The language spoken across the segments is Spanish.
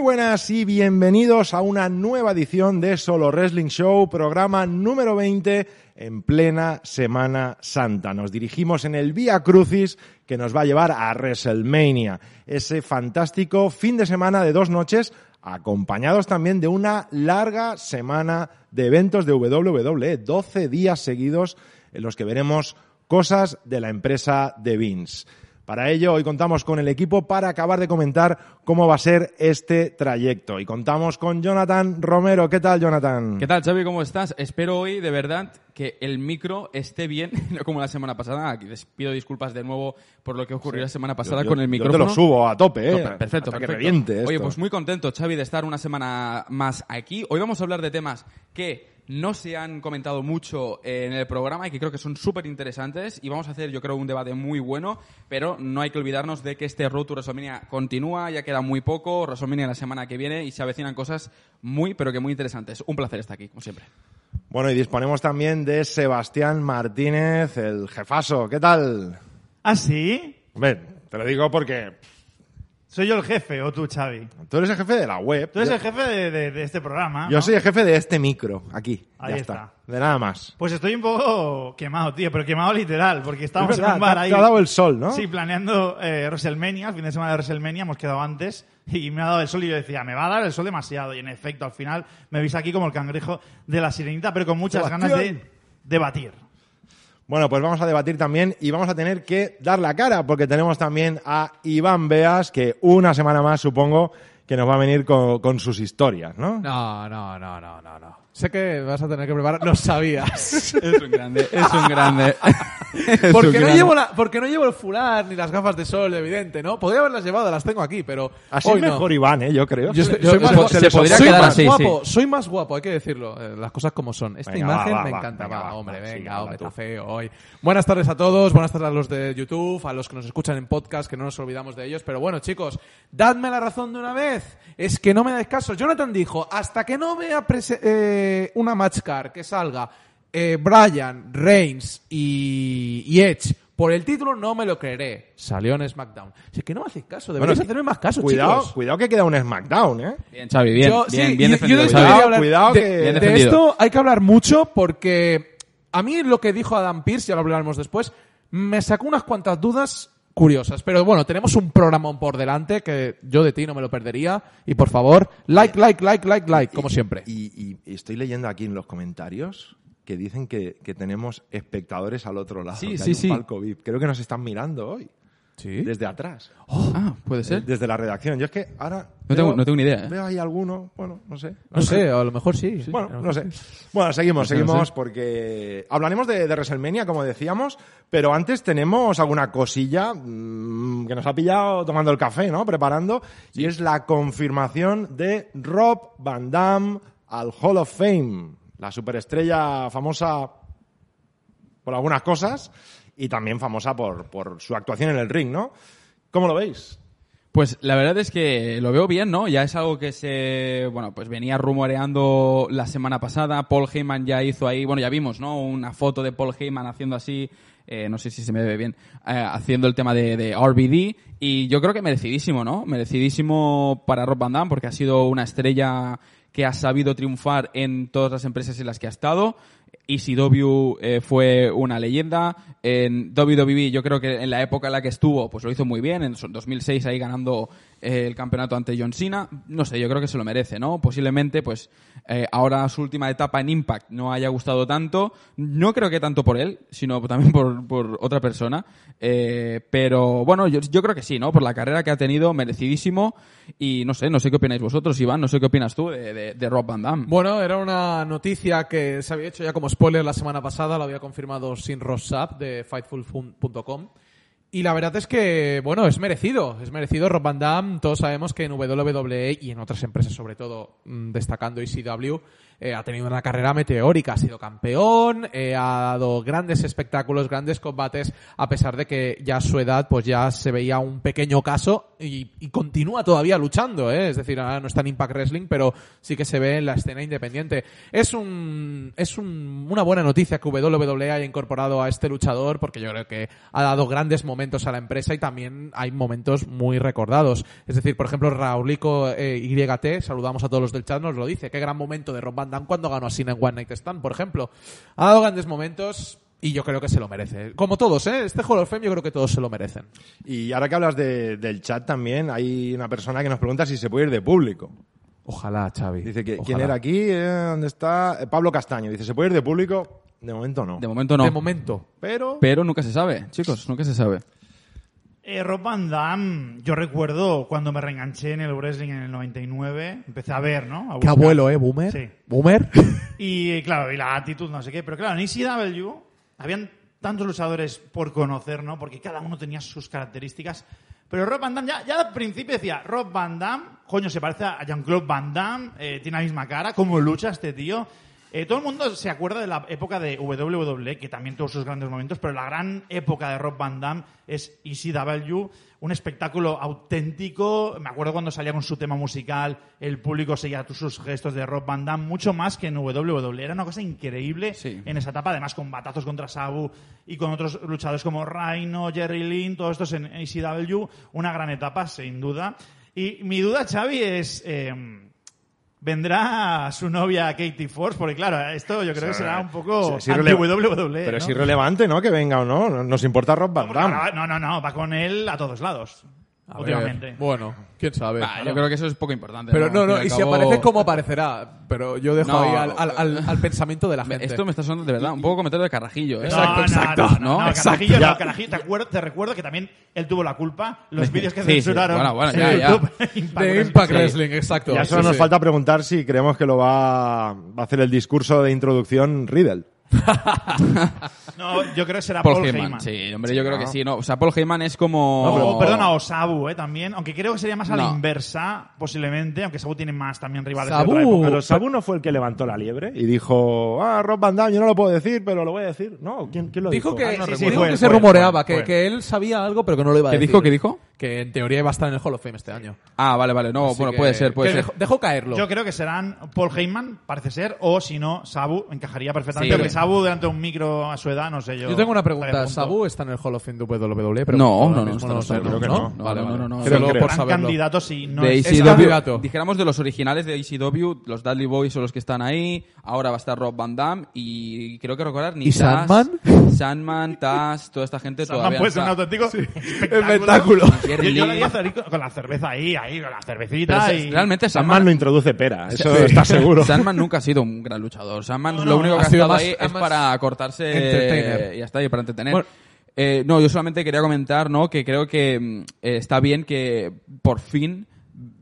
Muy buenas y bienvenidos a una nueva edición de Solo Wrestling Show, programa número 20 en plena Semana Santa. Nos dirigimos en el Vía Crucis que nos va a llevar a WrestleMania, ese fantástico fin de semana de dos noches acompañados también de una larga semana de eventos de WWE, 12 días seguidos en los que veremos cosas de la empresa de Vince. Para ello, hoy contamos con el equipo para acabar de comentar cómo va a ser este trayecto. Y contamos con Jonathan Romero. ¿Qué tal, Jonathan? ¿Qué tal, Xavi? ¿Cómo estás? Espero hoy, de verdad, que el micro esté bien, no como la semana pasada. Aquí les pido disculpas de nuevo por lo que ocurrió la semana pasada Yo- con el yo micrófono. te lo subo a tope, ¿eh? No, perfecto, Hasta que reviente Oye, pues muy contento, Xavi, de estar una semana más aquí. Hoy vamos a hablar de temas que no se han comentado mucho en el programa y que creo que son súper interesantes. Y vamos a hacer, yo creo, un debate muy bueno, pero no hay que olvidarnos de que este Road to WrestleMania continúa, ya queda muy poco, WrestleMania la semana que viene y se avecinan cosas muy, pero que muy interesantes. Un placer estar aquí, como siempre. Bueno, y disponemos también de Sebastián Martínez, el jefazo. ¿Qué tal? ¿Ah, sí? Te lo digo porque ¿Soy yo el jefe o tú, Xavi? tú eres el jefe de la web. Tú eres Yo- el jefe de, de- de este programa. Yo ¿no? soy el jefe de este micro, aquí. Ahí ya está. está. De nada más. Pues estoy un poco quemado, tío, pero quemado literal, porque estamos Es verdad, en un bar ahí. te ha dado el sol, ¿no? Sí, planeando eh, WrestleMania, el fin de semana de WrestleMania, hemos quedado antes, y me ha dado el sol y yo decía, me va a dar el sol demasiado, y en efecto, al final me veis aquí como el cangrejo de la sirenita, pero con muchas Sebastián. ganas de debatir. Bueno, pues vamos a debatir también y vamos a tener que dar la cara porque tenemos también a Iván Beas, que una semana más supongo que nos va a venir con, con sus historias, ¿no? No, no, no, no, no, no. Sé que vas a tener que preparar. Lo sabías. Es un grande, es un grande. Es un porque, no grande. llevo la, porque no llevo el fular ni las gafas de sol, evidente, ¿no? Podría haberlas llevado, las tengo aquí, pero Así hoy no. mejor Iván, ¿eh? Yo creo. Yo estoy- Yo- soy más, se guapo- se podría soy quedar más así, guapo, sí. soy más guapo, hay que decirlo, eh, las cosas como son. Esta Venga, imagen va, me encanta, va, va, hombre, sí, venga, habla hombre, está feo hoy. Buenas tardes a todos, buenas tardes a los de YouTube, a los que nos escuchan en podcast, que no nos olvidamos de ellos, pero bueno, chicos, dadme la razón de una vez, es que no me dais caso. Jonathan dijo, hasta que no vea prese- eh, una matchcar que salga eh, Brian, Reigns y, y Edge por el título, no me lo creeré. Salió en SmackDown. Así que no me hacéis caso, deberéis Bueno, hacerme más caso, Cuidado, chicos. cuidado que queda un SmackDown, ¿eh? Bien, Xavi, bien, Yo- bien, sí, bien defendido. yo de Xavi. esto quería hablar- Cuidado de, que- Bien de defendido. esto hay que hablar mucho porque a mí lo que dijo Adam Pierce, ya lo hablaremos después, me sacó unas cuantas dudas curiosas. Pero bueno, tenemos un programón por delante que yo de ti no me lo perdería. Y por favor, like, like, like, like, like, como siempre. Y, y estoy leyendo aquí en los comentarios que dicen que, que tenemos espectadores al otro lado. Sí, que hay sí, un sí. palco VIP. Creo que nos están mirando hoy. Sí. Desde atrás. Ah, puede ser. Desde la redacción. Yo es que ahora. No tengo- no tengo ni idea, ¿eh? Veo ahí alguno. Bueno, no sé. No sé, a lo mejor sí. sí. Bueno, no sé. Bueno, seguimos, No seguimos sé. porque hablaremos de, de WrestleMania, como decíamos, pero antes tenemos alguna cosilla mm, que nos ha pillado tomando el café, ¿no? Preparando, y es la confirmación de Rob Van Damme al Hall of Fame, la superestrella famosa por algunas cosas y también famosa por, por su actuación en el ring, ¿no? ¿Cómo lo veis? Pues la verdad es que lo veo bien, ¿no? Ya es algo que se, bueno, pues venía rumoreando la semana pasada. Paul Heyman ya hizo ahí, bueno, ya vimos, ¿no? Una foto de Paul Heyman haciendo así, eh, no sé si se me ve bien, eh, haciendo el tema de, de RBD. Y yo creo que merecidísimo, ¿no? Merecidísimo para Rob Van Damme porque ha sido una estrella que ha sabido triunfar en todas las empresas en las que ha estado. ECW eh, fue una leyenda, En WWE yo creo que en la época en la que estuvo pues lo hizo muy bien, en 2006 ahí ganando eh, el campeonato ante John Cena. No sé, yo creo que se lo merece, ¿no? Posiblemente pues eh, ahora su última etapa en Impact no haya gustado tanto. No creo que tanto por él, sino también por, por otra persona. Eh, pero bueno, yo, yo creo que sí, ¿no? Por la carrera que ha tenido, merecidísimo. Y no sé, no sé qué opináis vosotros, Iván, no sé qué opinas tú de, de, de Rob Van Damme. Bueno, era una noticia que se había hecho ya como spoiler la semana pasada, lo había confirmado Sin Rossap de Fightful.com. Y la verdad es que, bueno, es merecido. Es merecido. Rob Van Damme, todos sabemos que en WWE y en otras empresas, sobre todo mm, destacando ECW, eh, ha tenido una carrera meteórica. Ha sido campeón, eh, ha dado grandes espectáculos, grandes combates, a pesar de que ya a su edad pues ya se veía un pequeño caso y, y continúa todavía luchando. ¿eh? Es decir, ahora no está en Impact Wrestling, pero sí que se ve en la escena independiente. Es, un, es un- una buena noticia que WWE haya incorporado a este luchador porque yo creo que ha dado grandes momentos a la empresa y también hay momentos muy recordados. Es decir, por ejemplo, Raulico eh, YT, saludamos a todos los del chat, nos lo dice. Qué gran momento de Rob Damme cuando ganó a Cena en One Night Stand, por ejemplo. Ha dado grandes momentos y yo creo que se lo merece. Como todos, ¿eh? Este Hall of Fame yo creo que todos se lo merecen. Y ahora que hablas de- del chat también, hay una persona que nos pregunta si se puede ir de público. Ojalá, Xavi. Dice que, ¿quién Ojalá. era aquí? Eh, ¿Dónde está? Eh, Pablo Castaño. Dice, ¿se puede ir de público? De momento no. De momento no. De momento. Pero... Pero nunca se sabe, chicos, nunca se sabe. Eh, Rob Van Damme, yo recuerdo cuando me reenganché en el wrestling en el 99, empecé a ver, ¿no? A Qué abuelo, ¿eh? Boomer. Sí. Boomer. Y claro, y la actitud, no sé qué. Pero claro, en ECW habían tantos luchadores por conocer, ¿no? Porque cada uno tenía sus características. Pero Rob Van Damme, ya, ya al principio decía, Rob Van Damme, coño, se parece a Jean-Claude Van Damme, eh, tiene la misma cara, ¿cómo lucha este tío? Eh, todo el mundo se acuerda de la época de WWE, que también tuvo sus grandes momentos, pero la gran época de Rob Van Damme es ECW, un espectáculo auténtico. Me acuerdo cuando salía con su tema musical, el público seguía sus gestos de Rob Van Damme, mucho más que en WWE. Era una cosa increíble Sí. en esa etapa, además con batazos contra Sabu y con otros luchadores como Rhino, Jerry Lynn, todos estos en ECW. Una gran etapa, sin duda. Y mi duda, Xavi, es... eh, ¿Vendrá su novia Katie Force? Porque claro, esto yo creo que será un poco Sí, irrele- anti-WWE. Pero ¿no? es irrelevante, ¿no? Que venga o no. No- Nos importa Rob Van Damme. No, no, no, va con él a todos lados. A últimamente. ver, Bueno, quién sabe. Ah, yo creo que eso es poco importante. Pero no, no, fin y y si aparece, ¿cómo aparecerá? Pero yo dejo No. ahí al, al, al- al pensamiento de la gente. Esto me está sonando de verdad un poco comentario de carajillo, ¿eh? No, no, exacto. No, no, ¿no? no, Exacto. No, Carajillo, te, acuer- te recuerdo que también él tuvo la culpa. Los vídeos que Sí, sí. censuraron Bueno, bueno, en ya, ya. YouTube. Impact de Wrestling. Impact Sí. Wrestling, exacto. Ya solo Sí, nos sí. falta preguntar si creemos que lo va, va a hacer el discurso de introducción Riddle. No, yo creo que será Paul, Paul, Heyman. Heyman. Sí, hombre, yo creo que sí. No, o sea, Paul Heyman es como... O, perdona, o Sabu, eh, también. Aunque creo que sería más a la No. inversa, posiblemente. Aunque Sabu tiene más también rivales Sabu. de otra época. Pero Sabu no fue el que levantó la liebre y dijo, ah, Rob Van Damme, yo no lo puedo decir, pero lo voy a decir. No, ¿quién, quién lo dijo? Dijo que, Ah, no sí, recuerdo. dijo Fue que él, se fue rumoreaba, fue que, él. que él sabía algo, pero que no lo iba a ¿Qué decir. dijo? ¿Qué dijo? Que en teoría iba a estar en el Hall of Fame este año. Ah, vale, vale. No, Así bueno, que- puede ser, puede que ser. Dejó, dejó caerlo. Yo creo que serán Paul Heyman, parece ser, o si no, Sabu encajaría perfectamente. Sí. Sabu delante de un micro a su edad, no sé yo. Yo tengo una pregunta. ¿Sabu está en el Hall of Fame de WWE? Pero No, no, no, está- está- sé, creo que no. No, Vale, no, vale. no, no, Creo Solo por Gran saberlo. candidato si no de es... Candidato. dijéramos de los originales de ECW, los Dudley Boys son los que están ahí, ahora va a estar Rob Van Damme y creo que recordar ni ¿Y Taz, Sandman? Sandman, Taz, toda esta gente Sandman todavía puede ser un auténtico espectáculo. Espectáculo. Jerry Yo, yo hacer con- la cerveza ahí, ahí, con la cervecita y... realmente Sandman Sandman, no introduce pera, eso está seguro. Sandman nunca ha sido un gran luchador. Sandman No, lo no, único que ha ha sido ahí es más para cortarse entertainer. y ya está, y para entretener. Bueno. Eh, no, yo solamente quería comentar, ¿no? Que creo que mm, eh, está bien que por fin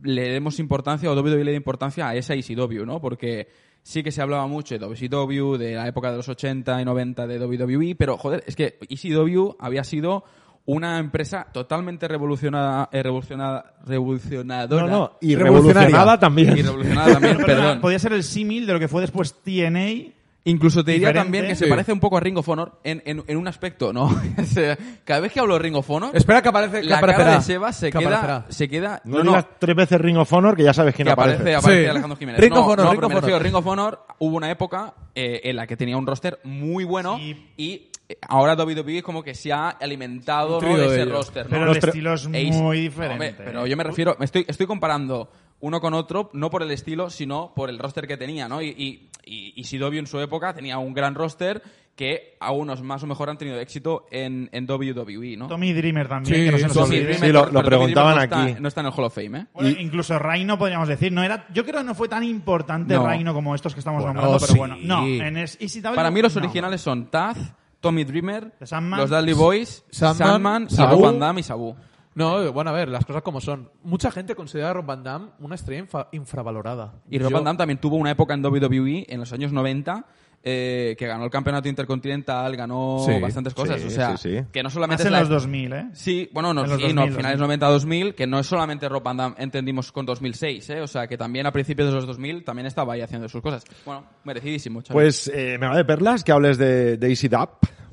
le demos importancia o WWE le dé importancia a esa ECW, ¿no? Porque sí que se hablaba mucho de WCW, de la época de los 80 y 90 de WWE, pero joder, es que ECW había sido una empresa totalmente revolucionada, eh, revolucionada, revolucionadora. No, no, y Revolucionaria. revolucionada también. Y revolucionada también, perdón. Podría ser el símil de lo que fue después TNA. Incluso te diría Diferente. también que se Sí. parece un poco a Ring of Honor en, en, en un aspecto, ¿no? Cada vez que hablo de Ring of Honor, Espera que aparece. que la aparecerá. cara de Seba se Que queda, aparecerá. se queda... No, digas tres veces Ring of Honor que ya sabes quién que aparece, aparece. aparece Sí. Alejandro Jiménez. Ring no, of Honor, no, Ring pero of refiero, Honor. Ring of Honor hubo una época eh, en la que tenía un roster muy bueno Sí. y eh, ahora WWE como que se ha alimentado ¿no? trío de de ese ellos. roster. ¿no? Pero Los el tre- estilo es Ace- muy diferente. Hombre, pero yo me refiero, me estoy, estoy comparando uno con otro, no por el estilo, sino por el roster que tenía, ¿no? Y, y- y ECW en su época tenía un gran roster que a unos más o mejor han tenido éxito en, en WWE, ¿no? Tommy Dreamer también. Sí, que no se nos Tommy olvide. Dreamer, Sí, lo- preguntaban no aquí. está- no está en el Hall of Fame, ¿eh? Bueno, incluso Reino podríamos decir, no era, yo creo que no fue tan importante No. Reino como estos que estamos Bueno, nombrando, pero sí. bueno, no, en es, Para mí los no. originales son Taz, Tommy Dreamer, los Dudley Boys, Sandman, Sandman, y Sabu. Van Damme y Sabu. No, bueno, a ver, las cosas como son. Mucha gente considera a Rob Van Damme una estrella infa- infravalorada. Y Rob Yo- Van Damme también tuvo una época en WWE en los años 90 eh, que ganó el campeonato intercontinental, ganó Sí, bastantes cosas. sí, o sea, sí, sí. que no Más solamente en es la- los 2000, ¿eh? Sí, bueno, no, En los sí, no, 2000, finales 90-2000, que no es solamente Rob Van Damme, entendimos con 2006, ¿eh? O sea, que también a principios de los 2000 también estaba ahí haciendo sus cosas. Bueno, merecidísimo, Xavi. Pues eh, me va de perlas que hables de, de Easy Dub,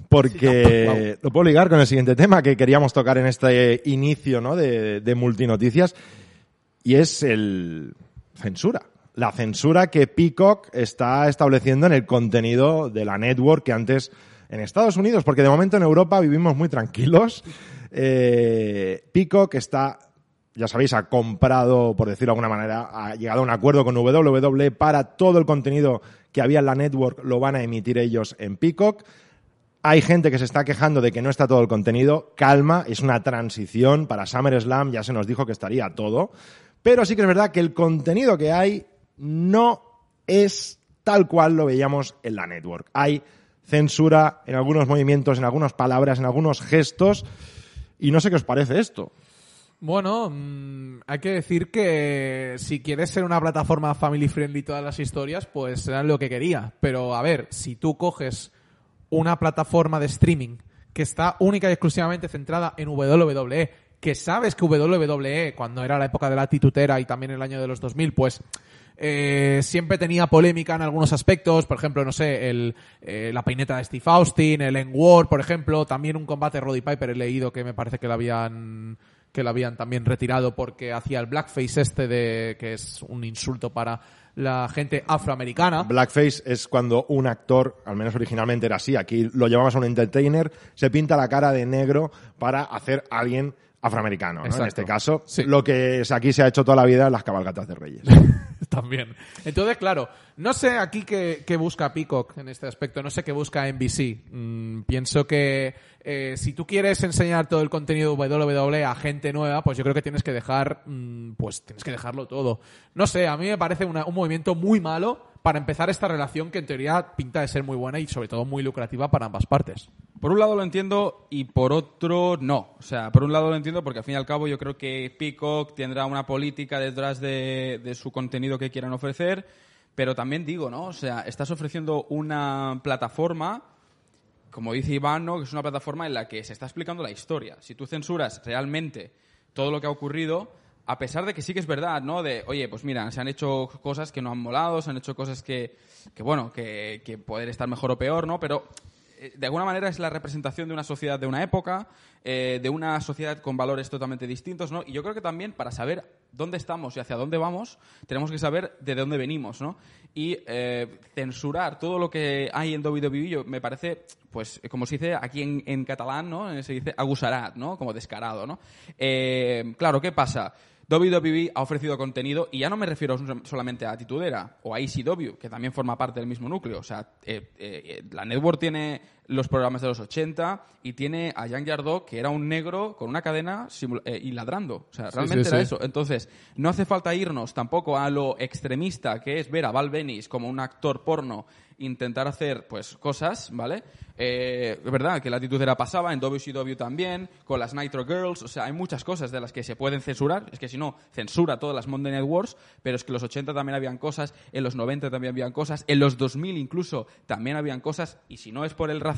porque lo puedo ligar con el siguiente tema que queríamos tocar en este inicio ¿no? de, de multinoticias, y es el censura. La censura que Peacock está estableciendo en el contenido de la network que antes en Estados Unidos, porque de momento en Europa vivimos muy tranquilos. Eh, Peacock está ya sabéis, ha comprado, por decirlo de alguna manera, ha llegado a un acuerdo con WWE para todo el contenido que había en la network lo van a emitir ellos en Peacock. Hay gente que se está quejando de que no está todo el contenido. Calma, es una transición. Para SummerSlam ya se nos dijo que estaría todo. Pero sí que es verdad que el contenido que hay no es tal cual lo veíamos en la network. Hay censura en algunos movimientos, en algunas palabras, en algunos gestos. Y no sé qué os parece esto. Bueno, mm, hay que decir que si quieres ser una plataforma family friendly todas las historias, pues era lo que quería. Pero a ver, si tú coges una plataforma de streaming que está única y exclusivamente centrada en WWE, que sabes que WWE, cuando era la época de la titutera y también el año de los 2000, pues eh, siempre tenía polémica en algunos aspectos, por ejemplo, no sé, el, eh, la peineta de Steve Austin, el N-Word, por ejemplo, también un combate Roddy Piper he leído que me parece que lo habían que lo habían también retirado porque hacía el blackface este de que es un insulto para la gente afroamericana. Blackface es cuando un actor, al menos originalmente era así, aquí lo llevamos a un entertainer, se pinta la cara de negro para hacer a alguien afroamericano. ¿no? En este caso, Sí. lo que aquí se ha hecho toda la vida en las cabalgatas de reyes. También. Entonces, claro, no sé aquí qué, busca Peacock en este aspecto, no sé qué busca NBC. Mm, pienso que eh, si tú quieres enseñar todo el contenido WWE a gente nueva, pues yo creo que tienes que dejar, mm, pues tienes que dejarlo todo. No sé, a mí me parece una- un movimiento muy malo para empezar esta relación que en teoría pinta de ser muy buena y sobre todo muy lucrativa para ambas partes. Por un lado lo entiendo y por otro no. O sea, por un lado lo entiendo porque al fin y al cabo yo creo que Peacock tendrá una política detrás de, de su contenido que quieran ofrecer, pero también digo, ¿no? O sea, estás ofreciendo una plataforma, como dice Iván, ¿no? Que es una plataforma en la que se está explicando la historia. Si tú censuras realmente todo lo que ha ocurrido, a pesar de que sí que es verdad, ¿no? De, oye, pues mira, se han hecho cosas que no han molado, se han hecho cosas que, que bueno, que, que poder estar mejor o peor, ¿no? Pero eh, de alguna manera es la representación de una sociedad de una época, eh, de una sociedad con valores totalmente distintos, ¿no? Y yo creo que también para saber dónde estamos y hacia dónde vamos, tenemos que saber de dónde venimos, ¿no? Y eh, censurar todo lo que hay en WWE yo- me parece, pues, como se dice aquí en, en catalán, ¿no? Se dice agusarat, ¿no? Como descarado, ¿no? Claro, ¿qué pasa? WWE ha ofrecido contenido y ya no me refiero solamente a Titudera o a ECW, que también forma parte del mismo núcleo. O sea, eh, eh, la network tiene los programas de los 80 y tiene a Young Yardog, que era un negro con una cadena eh, y ladrando. O sea, Sí, realmente sí, era sí. eso. Entonces, no hace falta irnos tampoco a lo extremista que es ver a Val Venis como un actor porno intentar hacer pues cosas, ¿vale? Eh, es verdad que la actitud era pasaba, en WCW también, con las Nitro Girls, o sea, hay muchas cosas de las que se pueden censurar, es que si no, censura todas las Monday Night Wars, pero es que en los 80 también habían cosas, en los 90 también habían cosas, en los 2000 incluso también habían cosas, y si no es por el racismo,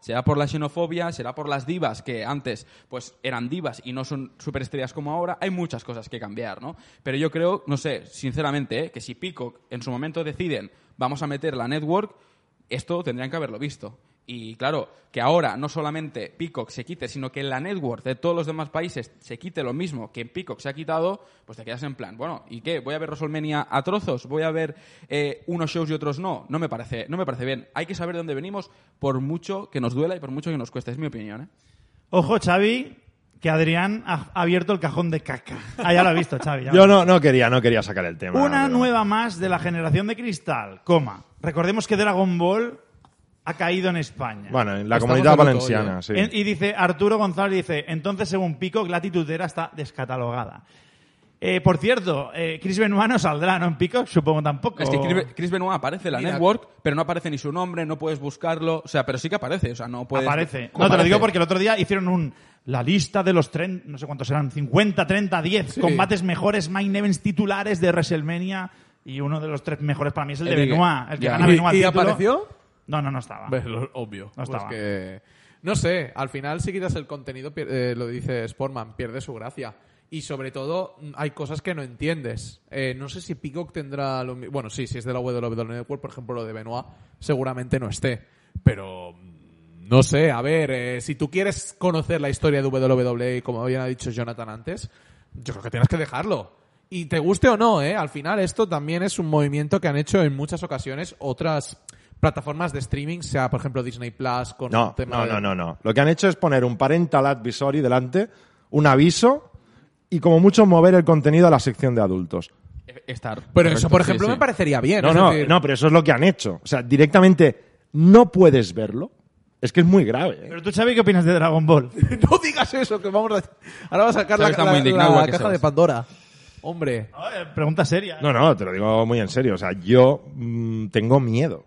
será por la xenofobia, será por las divas que antes pues eran divas y no son superestrellas como ahora, hay muchas cosas que cambiar, ¿no? Pero yo creo, no sé, sinceramente, ¿eh? que si Peacock en su momento deciden vamos a meter la network, esto tendrían que haberlo visto. Y claro, que ahora no solamente Peacock se quite, sino que la network de todos los demás países se quite lo mismo que en Peacock se ha quitado, pues te quedas en plan, bueno, ¿y qué? ¿Voy a ver WrestleMania a trozos? ¿Voy a ver eh, unos shows y otros no? No me parece, no me parece bien. Hay que saber de dónde venimos por mucho que nos duela y por mucho que nos cueste. Es mi opinión, ¿eh? Ojo, Xavi, que Adrián ha abierto el cajón de caca. Ah, ya lo ha visto, Xavi. Yo no, no quería, no quería sacar el tema. Una pero- nueva más de la generación de cristal, coma. recordemos que Dragon Ball ha caído en España. Bueno, en la Estamos comunidad valenciana, sí. En- y dice Arturo González dice, entonces según Pico, la tutera está descatalogada. Eh, por cierto, eh, Chris Benoit no saldrá, ¿no? En Pico, supongo tampoco. Es que Chris, Benoit aparece en la Mira. network, pero no aparece ni su nombre, no puedes buscarlo. O sea, pero sí que aparece. O sea, no puedes. Aparece. ¿Cómo No, te lo digo porque el otro día hicieron un la lista de los tren, no sé cuántos eran, 50, 30, 10 Sí. combates mejores main events titulares de WrestleMania y uno de los tres mejores para mí es el de El Benoit, el que gana ¿Y, Benoit y apareció? No, no, no estaba. Obvio. No Pues estaba. que- no sé, al final si quitas el contenido, eh, lo dice Sportman, pierde su gracia. Y sobre todo, mm, hay cosas que no entiendes. Eh, no sé si Peacock tendrá lo mi- Bueno, sí, si es de la WWE Network, por ejemplo, lo de Benoit, seguramente no esté. Pero. mm, No sé, a ver, eh, si tú quieres conocer la historia de WWE, como bien ha dicho Jonathan antes, yo creo que tienes que dejarlo. Y te guste o no, ¿eh? Al final esto también es un movimiento que han hecho en muchas ocasiones otras plataformas de streaming, sea por ejemplo Disney Plus con No, un tema no, de- no, no, no. Lo que han hecho es poner un parental advisory delante, un aviso y como mucho mover el contenido a la sección de adultos. Estar. Pero eso, por ejemplo, sí. me parecería bien. No, es no, decir- no, pero eso es lo que han hecho. O sea, directamente no puedes verlo. Es que es muy grave. ¿eh? Pero tú, Xavi, ¿qué opinas de Dragon Ball? no digas eso, que vamos a... Ahora va a sacar la, la- la caja de Pandora. Hombre. No, eh, pregunta seria. No, no, te lo digo muy en serio. O sea, yo mm, tengo miedo.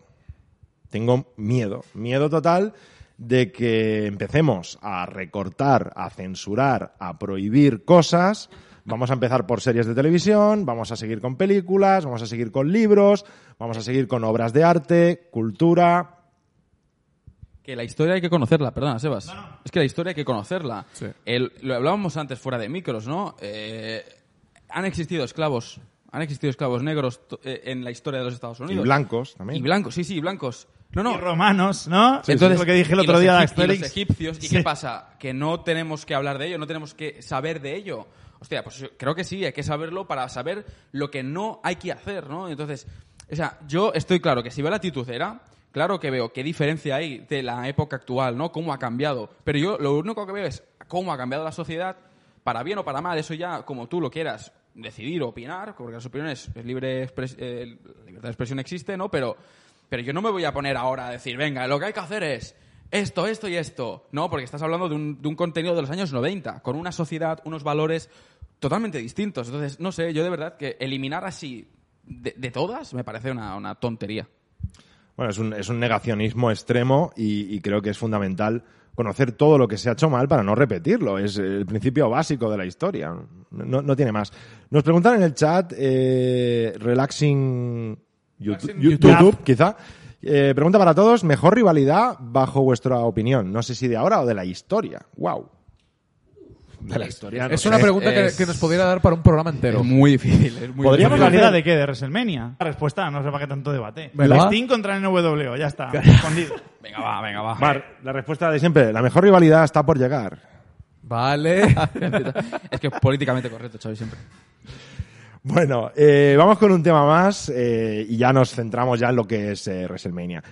Tengo miedo. Miedo total de que empecemos a recortar, a censurar, a prohibir cosas. Vamos a empezar por series de televisión, vamos a seguir con películas, vamos a seguir con libros, vamos a seguir con obras de arte, cultura. Que la historia hay que conocerla, perdona, Sebas. Es que la historia hay que conocerla. Sí. El- lo hablábamos antes fuera de micros, ¿no? Eh, han existido esclavos, han existido esclavos negros to- eh, en la historia de los Estados Y Unidos. blancos también. Y blancos, sí, sí, blancos. No, no. Y romanos, ¿no? Entonces, lo que dije el otro día de los egipcios. ¿Y Sí. qué pasa? Que no tenemos que hablar de ello, no tenemos que saber de ello. Hostia, pues creo que sí, hay que saberlo para saber lo que no hay que hacer, ¿no? Entonces, o sea, yo estoy claro que si veo la titucera, claro que veo qué diferencia hay de la época actual, ¿no? Cómo ha cambiado. Pero yo lo único que veo es cómo ha cambiado la sociedad, para bien o para mal, eso ya como tú lo quieras decidir, opinar, porque las opiniones, es libre eh, libertad de expresión existe, ¿no? Pero, pero yo no me voy a poner ahora a decir, venga, lo que hay que hacer es esto, esto y esto. No, porque estás hablando de un, contenido de los años 90, con una sociedad, unos valores totalmente distintos. Entonces, no sé, yo de verdad que eliminar así de, todas me parece una, tontería. Bueno, es un, negacionismo extremo y, creo que es fundamental conocer todo lo que se ha hecho mal para no repetirlo. Es el principio básico de la historia. No, no tiene más. Nos preguntan en el chat, eh, Relaxing YouTube, Relaxing YouTube, YouTube. quizá. Eh, pregunta para todos, mejor rivalidad bajo vuestra opinión. No sé si de ahora o de la historia. Wow. De la historia. no Es sé. una pregunta que, es- que nos pudiera dar para un programa entero. Es muy difícil. Es muy Podríamos difícil. ¿Rivalidad hacer- de qué? ¿De WrestleMania? La respuesta, no sé para qué tanto debate. ¿Verdad? Sting contra NWO, ya está. Respondido. Venga, va, venga, va. Mar, la respuesta de siempre. La mejor rivalidad está por llegar. Vale. es que es políticamente correcto, Xavi, siempre. Bueno, eh, vamos con un tema más eh, y ya nos centramos ya en lo que es eh, WrestleMania.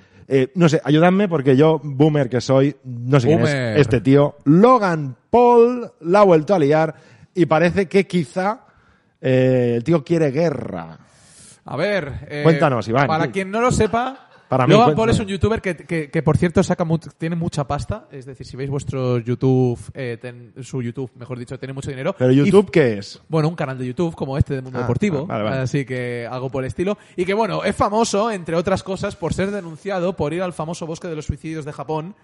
No sé, ayudadme porque yo, boomer que soy, no sé quién es este tío. Logan Paul la ha vuelto a liar y parece que quizá el tío quiere guerra. A ver. eh, Cuéntanos, Iván. Para quien no lo sepa. Para mí, Logan. Paul es un youtuber que, que, que, por cierto, saca mu- tiene mucha pasta. Es decir, si veis vuestro YouTube, eh, ten- su YouTube, mejor dicho, tiene mucho dinero. Pero Y YouTube, ¿qué es? Bueno, un canal de YouTube como este de Mundo Ah, Deportivo, vale, vale. así que algo por el estilo. Y que bueno, es famoso, entre otras cosas, por ser denunciado por ir al famoso bosque de los suicidios de Japón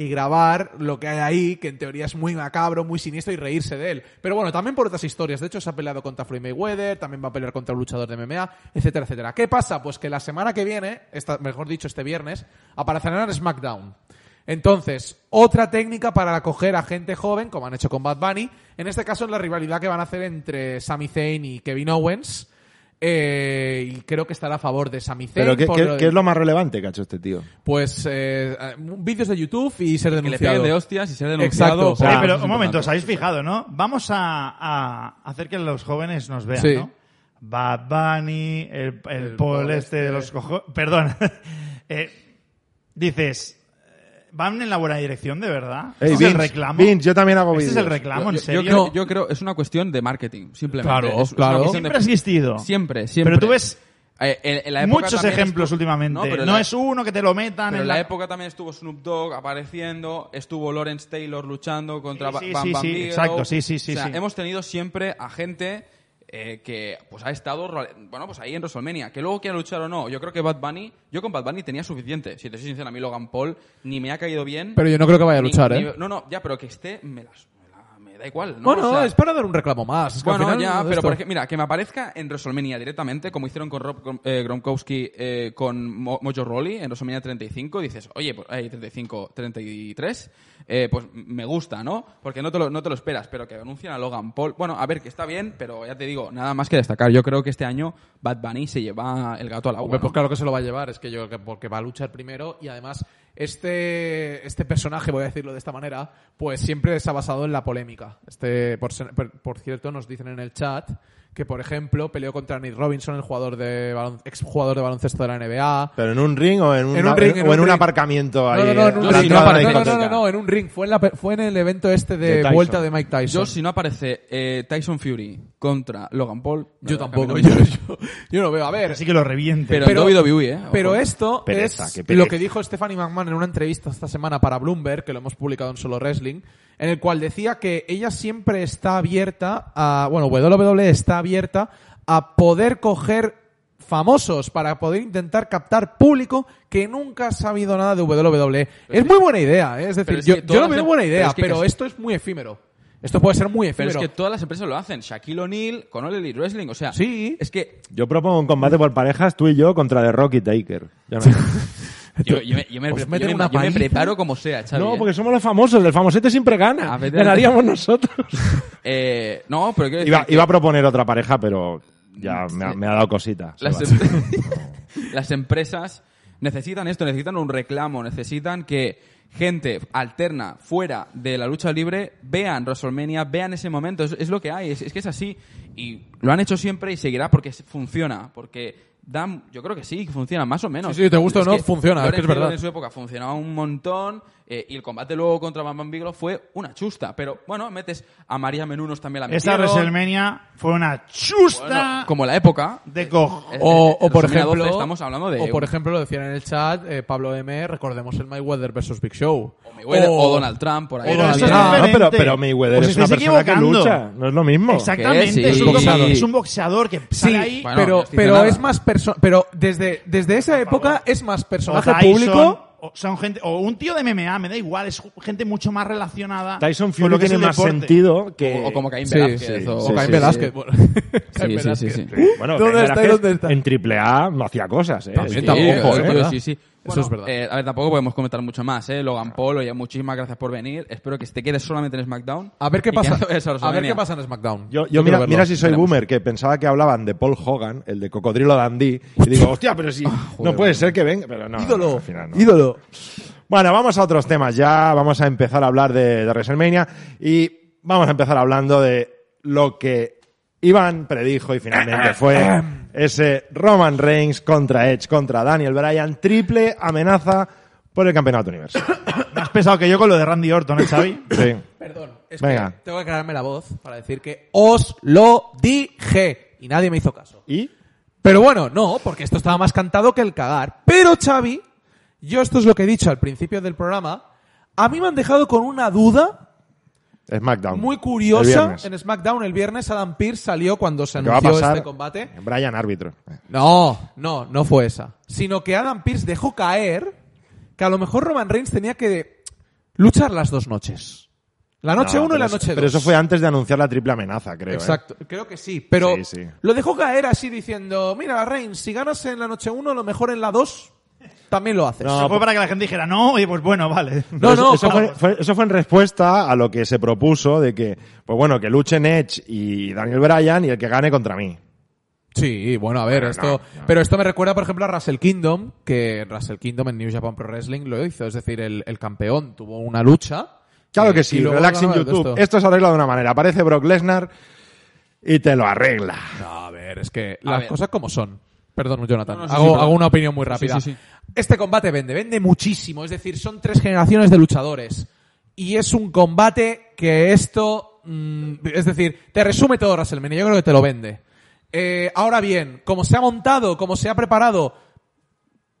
y grabar lo que hay ahí, que en teoría es muy macabro, muy siniestro y reírse de él. Pero bueno, también por otras historias. De hecho, se ha peleado contra Floyd Mayweather, también va a pelear contra un luchador de MMA, etcétera, etcétera. ¿Qué pasa? Pues que la semana que viene, esta, mejor dicho, este viernes, aparecerá en SmackDown. Entonces, otra técnica para acoger a gente joven, como han hecho con Bad Bunny, en este caso es la rivalidad que van a hacer entre Sami Zayn y Kevin Owens. Eh, y creo que estará a favor de Sami Zayn. ¿Pero qué, por qué- lo de- qué es lo más relevante que ha hecho este tío? Pues eh, vídeos de YouTube y ser Que le denunciado. peguen de hostias y ser Exacto. denunciado. O sea, pero un momento, os habéis fijado, ¿no? Vamos a, a hacer que los jóvenes nos vean, Sí. ¿no? Bad Bunny, el, el, El Paul este de este. los cojones... Perdón. Eh, dices, ¿van en la buena dirección, de verdad? Ey, ¿Ese es el Vince, reclamo? Vince, yo también hago ¿Ese es vídeos. el reclamo, en Yo, yo serio? creo, yo creo es una cuestión de marketing, simplemente. Claro, Es claro. de- Siempre ha existido. Siempre, siempre. Pero tú ves Eh, en- en la época Muchos ejemplos estuvo- últimamente. No, No, pero en la- es uno que te lo metan Pero en en la época también estuvo Snoop Dogg apareciendo, estuvo Lawrence Taylor luchando contra Sí, sí, Bam sí, Bam sí, exacto, sí, sí, sí, O sea, sí. hemos tenido siempre a gente eh, que pues ha estado bueno pues ahí en WrestleMania. Que luego quiera luchar o no, yo creo que Bad Bunny, yo con Bad Bunny tenía suficiente. Si te soy sincero, a mí Logan Paul ni me ha caído bien. Pero yo no creo que vaya a luchar, ni- ¿eh? No, no, ya, pero que esté, me, las- da igual. ¿no? Bueno, O sea, es para dar un reclamo más. Es que al bueno, final ya, pero por ejemplo, mira, que me aparezca en WrestleMania directamente, como hicieron con Rob eh, Gronkowski eh, con Mo- Mojo Rawley en WrestleMania 35, dices, oye, pues, eh, 35, 33, eh, pues me gusta, ¿no? Porque no te, lo, no te lo esperas, pero que anuncian a Logan Paul. Bueno, a ver, que está bien, pero ya te digo, nada más que destacar. Yo creo que este año Bad Bunny se lleva el gato al agua. Hombre, ¿no? pues claro que se lo va a llevar, es que yo creo que porque va a luchar primero y además este este personaje, voy a decirlo de esta manera, pues siempre se ha basado en la polémica. Este por, por cierto nos dicen en el chat que por ejemplo peleó contra Nick Robinson, el jugador de ex jugador de baloncesto de la NBA. ¿Pero en un ring o en un, En un ring, o en un aparcamiento ahí? No, no, no, en un ring. no en un ring. Fue en, la fue en el evento este de, vuelta de Mike Tyson. Yo, si no aparece eh, Tyson Fury contra Logan Paul, Yo tampoco, yo, yo, yo no veo. A ver, Así que lo reviente. Pero, Pero- WWE, ¿eh? Pero esto Pereza, es lo que dijo Stephanie McMahon en una entrevista esta semana para Bloomberg, que lo hemos publicado en Solo Wrestling, en el cual decía que ella siempre está abierta a, bueno, WWE está abierta a poder coger famosos para poder intentar captar público que nunca ha sabido nada de WWE. es muy buena idea, ¿eh? es decir, pero es yo, yo lo veo em- buena pero idea, es que pero casi- esto es muy efímero. Esto puede ser muy Pero efímero. es que todas las empresas lo hacen. Shaquille O'Neal con All Elite Wrestling. O sea, Sí. es que Yo propongo un combate por parejas, tú y yo, contra The Rock y Taker. Ya me- yo, yo me, yo yo paliza. preparo como sea, Xavi. no, ¿eh? porque somos los famosos. El famosete siempre gana. Ganaríamos nosotros. Eh, no, pero quiero decir Iba, que iba a proponer otra pareja, pero ya me ha, me ha dado cosita. Las, em- empresas necesitan esto, necesitan un reclamo, necesitan que gente alterna fuera de la lucha libre vean WrestleMania, vean ese momento. Es, es lo que hay, es, es que es así. Y lo han hecho siempre y seguirá porque funciona, porque dan, yo creo que sí, funciona más o menos. Sí, sí, te gusta o no, funciona, es que es verdad. En su época funcionaba un montón eh, y el combate luego contra Bam Bam Bigelow fue una chusta. Pero bueno, metes a María Menunos también la Esta metieron. WrestleMania fue una chusta Bueno, como la época. de cojo. Eh, O, eh, o por ejemplo, 12 estamos hablando de o por ejemplo lo decían en el chat eh, Pablo M, recordemos el Mayweather versus Big Show. o Mayweather, o Donald Trump por ahí. Pero. No, pero, pero Mayweather Os es una persona que lucha. No es lo mismo. Exactamente, sí, es, un sí. boxeador, es un boxeador que Sí, sale ahí. Bueno, pero pero es más perso pero desde desde esa época es más personaje público. O, son gente, o un tío de MMA, me da igual, es gente mucho más relacionada. Tyson con Fury lo que es tiene el más deporte. sentido que... O, o como Caín Sí, Velázquez. sí, o, O sí, Caín sí, Velázquez. sí. bueno, Sí, Caín sí, sí, Velázquez. sí. Bueno, ¿Dónde Caín está y Velázquez dónde está? En triple A no hacía cosas, ¿eh? También, Sí, tampoco, ¿eh? verdad. Sí, Eso es verdad. eh, a ver, tampoco podemos comentar mucho más, ¿eh? Logan Paul, oye, muchísimas gracias por venir. Espero que te quedes solamente en SmackDown. A ver qué pasa. A ver qué pasa en SmackDown. Yo, yo mira, mira si soy Veremos. boomer, que pensaba que hablaban de Paul Hogan, el de Cocodrilo Dundee, y digo, hostia, pero si no puede ser que venga, pero no. no, ídolo, al final no. ídolo. Bueno, vamos a otros temas ya, vamos a empezar a hablar de, de WrestleMania y vamos a empezar hablando de lo que Iván predijo y finalmente fue ese Roman Reigns contra Edge, contra Daniel Bryan, triple amenaza por el campeonato universal. Más pesado que yo con lo de Randy Orton, ¿eh, Xavi? Sí. Perdón, es Venga. que tengo que aclararme la voz para decir que os lo dije y nadie me hizo caso. ¿Y? Pero bueno, no, porque esto estaba más cantado que el cagar. Pero Xavi, yo esto es lo que he dicho al principio del programa, a mí me han dejado con una duda SmackDown. muy curiosa. En SmackDown el viernes Adam Pearce salió cuando se ¿Qué va a anunció pasar? este combate. Bryan árbitro. No, no, no fue esa. Sino que Adam Pearce dejó caer que a lo mejor Roman Reigns tenía que luchar las dos noches. La noche No, 1 y la noche eso- 2. Pero eso fue antes de anunciar la triple amenaza, creo. ¿eh? Exacto, creo que sí. Pero Sí, sí. lo dejó caer así diciendo, mira, Reigns, si ganas en la noche 1, lo mejor en la 2 también lo haces. No, Eso fue para que la gente dijera, no, oye, pues bueno, vale. No, Pero eso- no, eso, fue, fue- eso fue en respuesta a lo que se propuso de que, pues bueno, que luchen Edge y Daniel Bryan y el que gane contra mí. Sí, bueno, a ver, Bueno, esto, no, no. pero esto me recuerda, por ejemplo, a Russell Kingdom, que Russell Kingdom en New Japan Pro Wrestling lo hizo, es decir, el, el campeón tuvo una lucha. Claro eh, que sí, y luego relax en ganó el YouTube. resto. Esto se arregla de una manera. Aparece Brock Lesnar y te lo arregla. No, a ver, es que A las ver. cosas como son. Perdón, Jonathan. No, no, sí, hago, una opinión muy rápida. sí, sí. Este combate vende, vende muchísimo. Es decir, son tres generaciones de luchadores. Y es un combate que esto... mm, es decir, te resume todo WrestleMania. Yo creo que te lo vende. Eh, ahora bien, como se ha montado, como se ha preparado,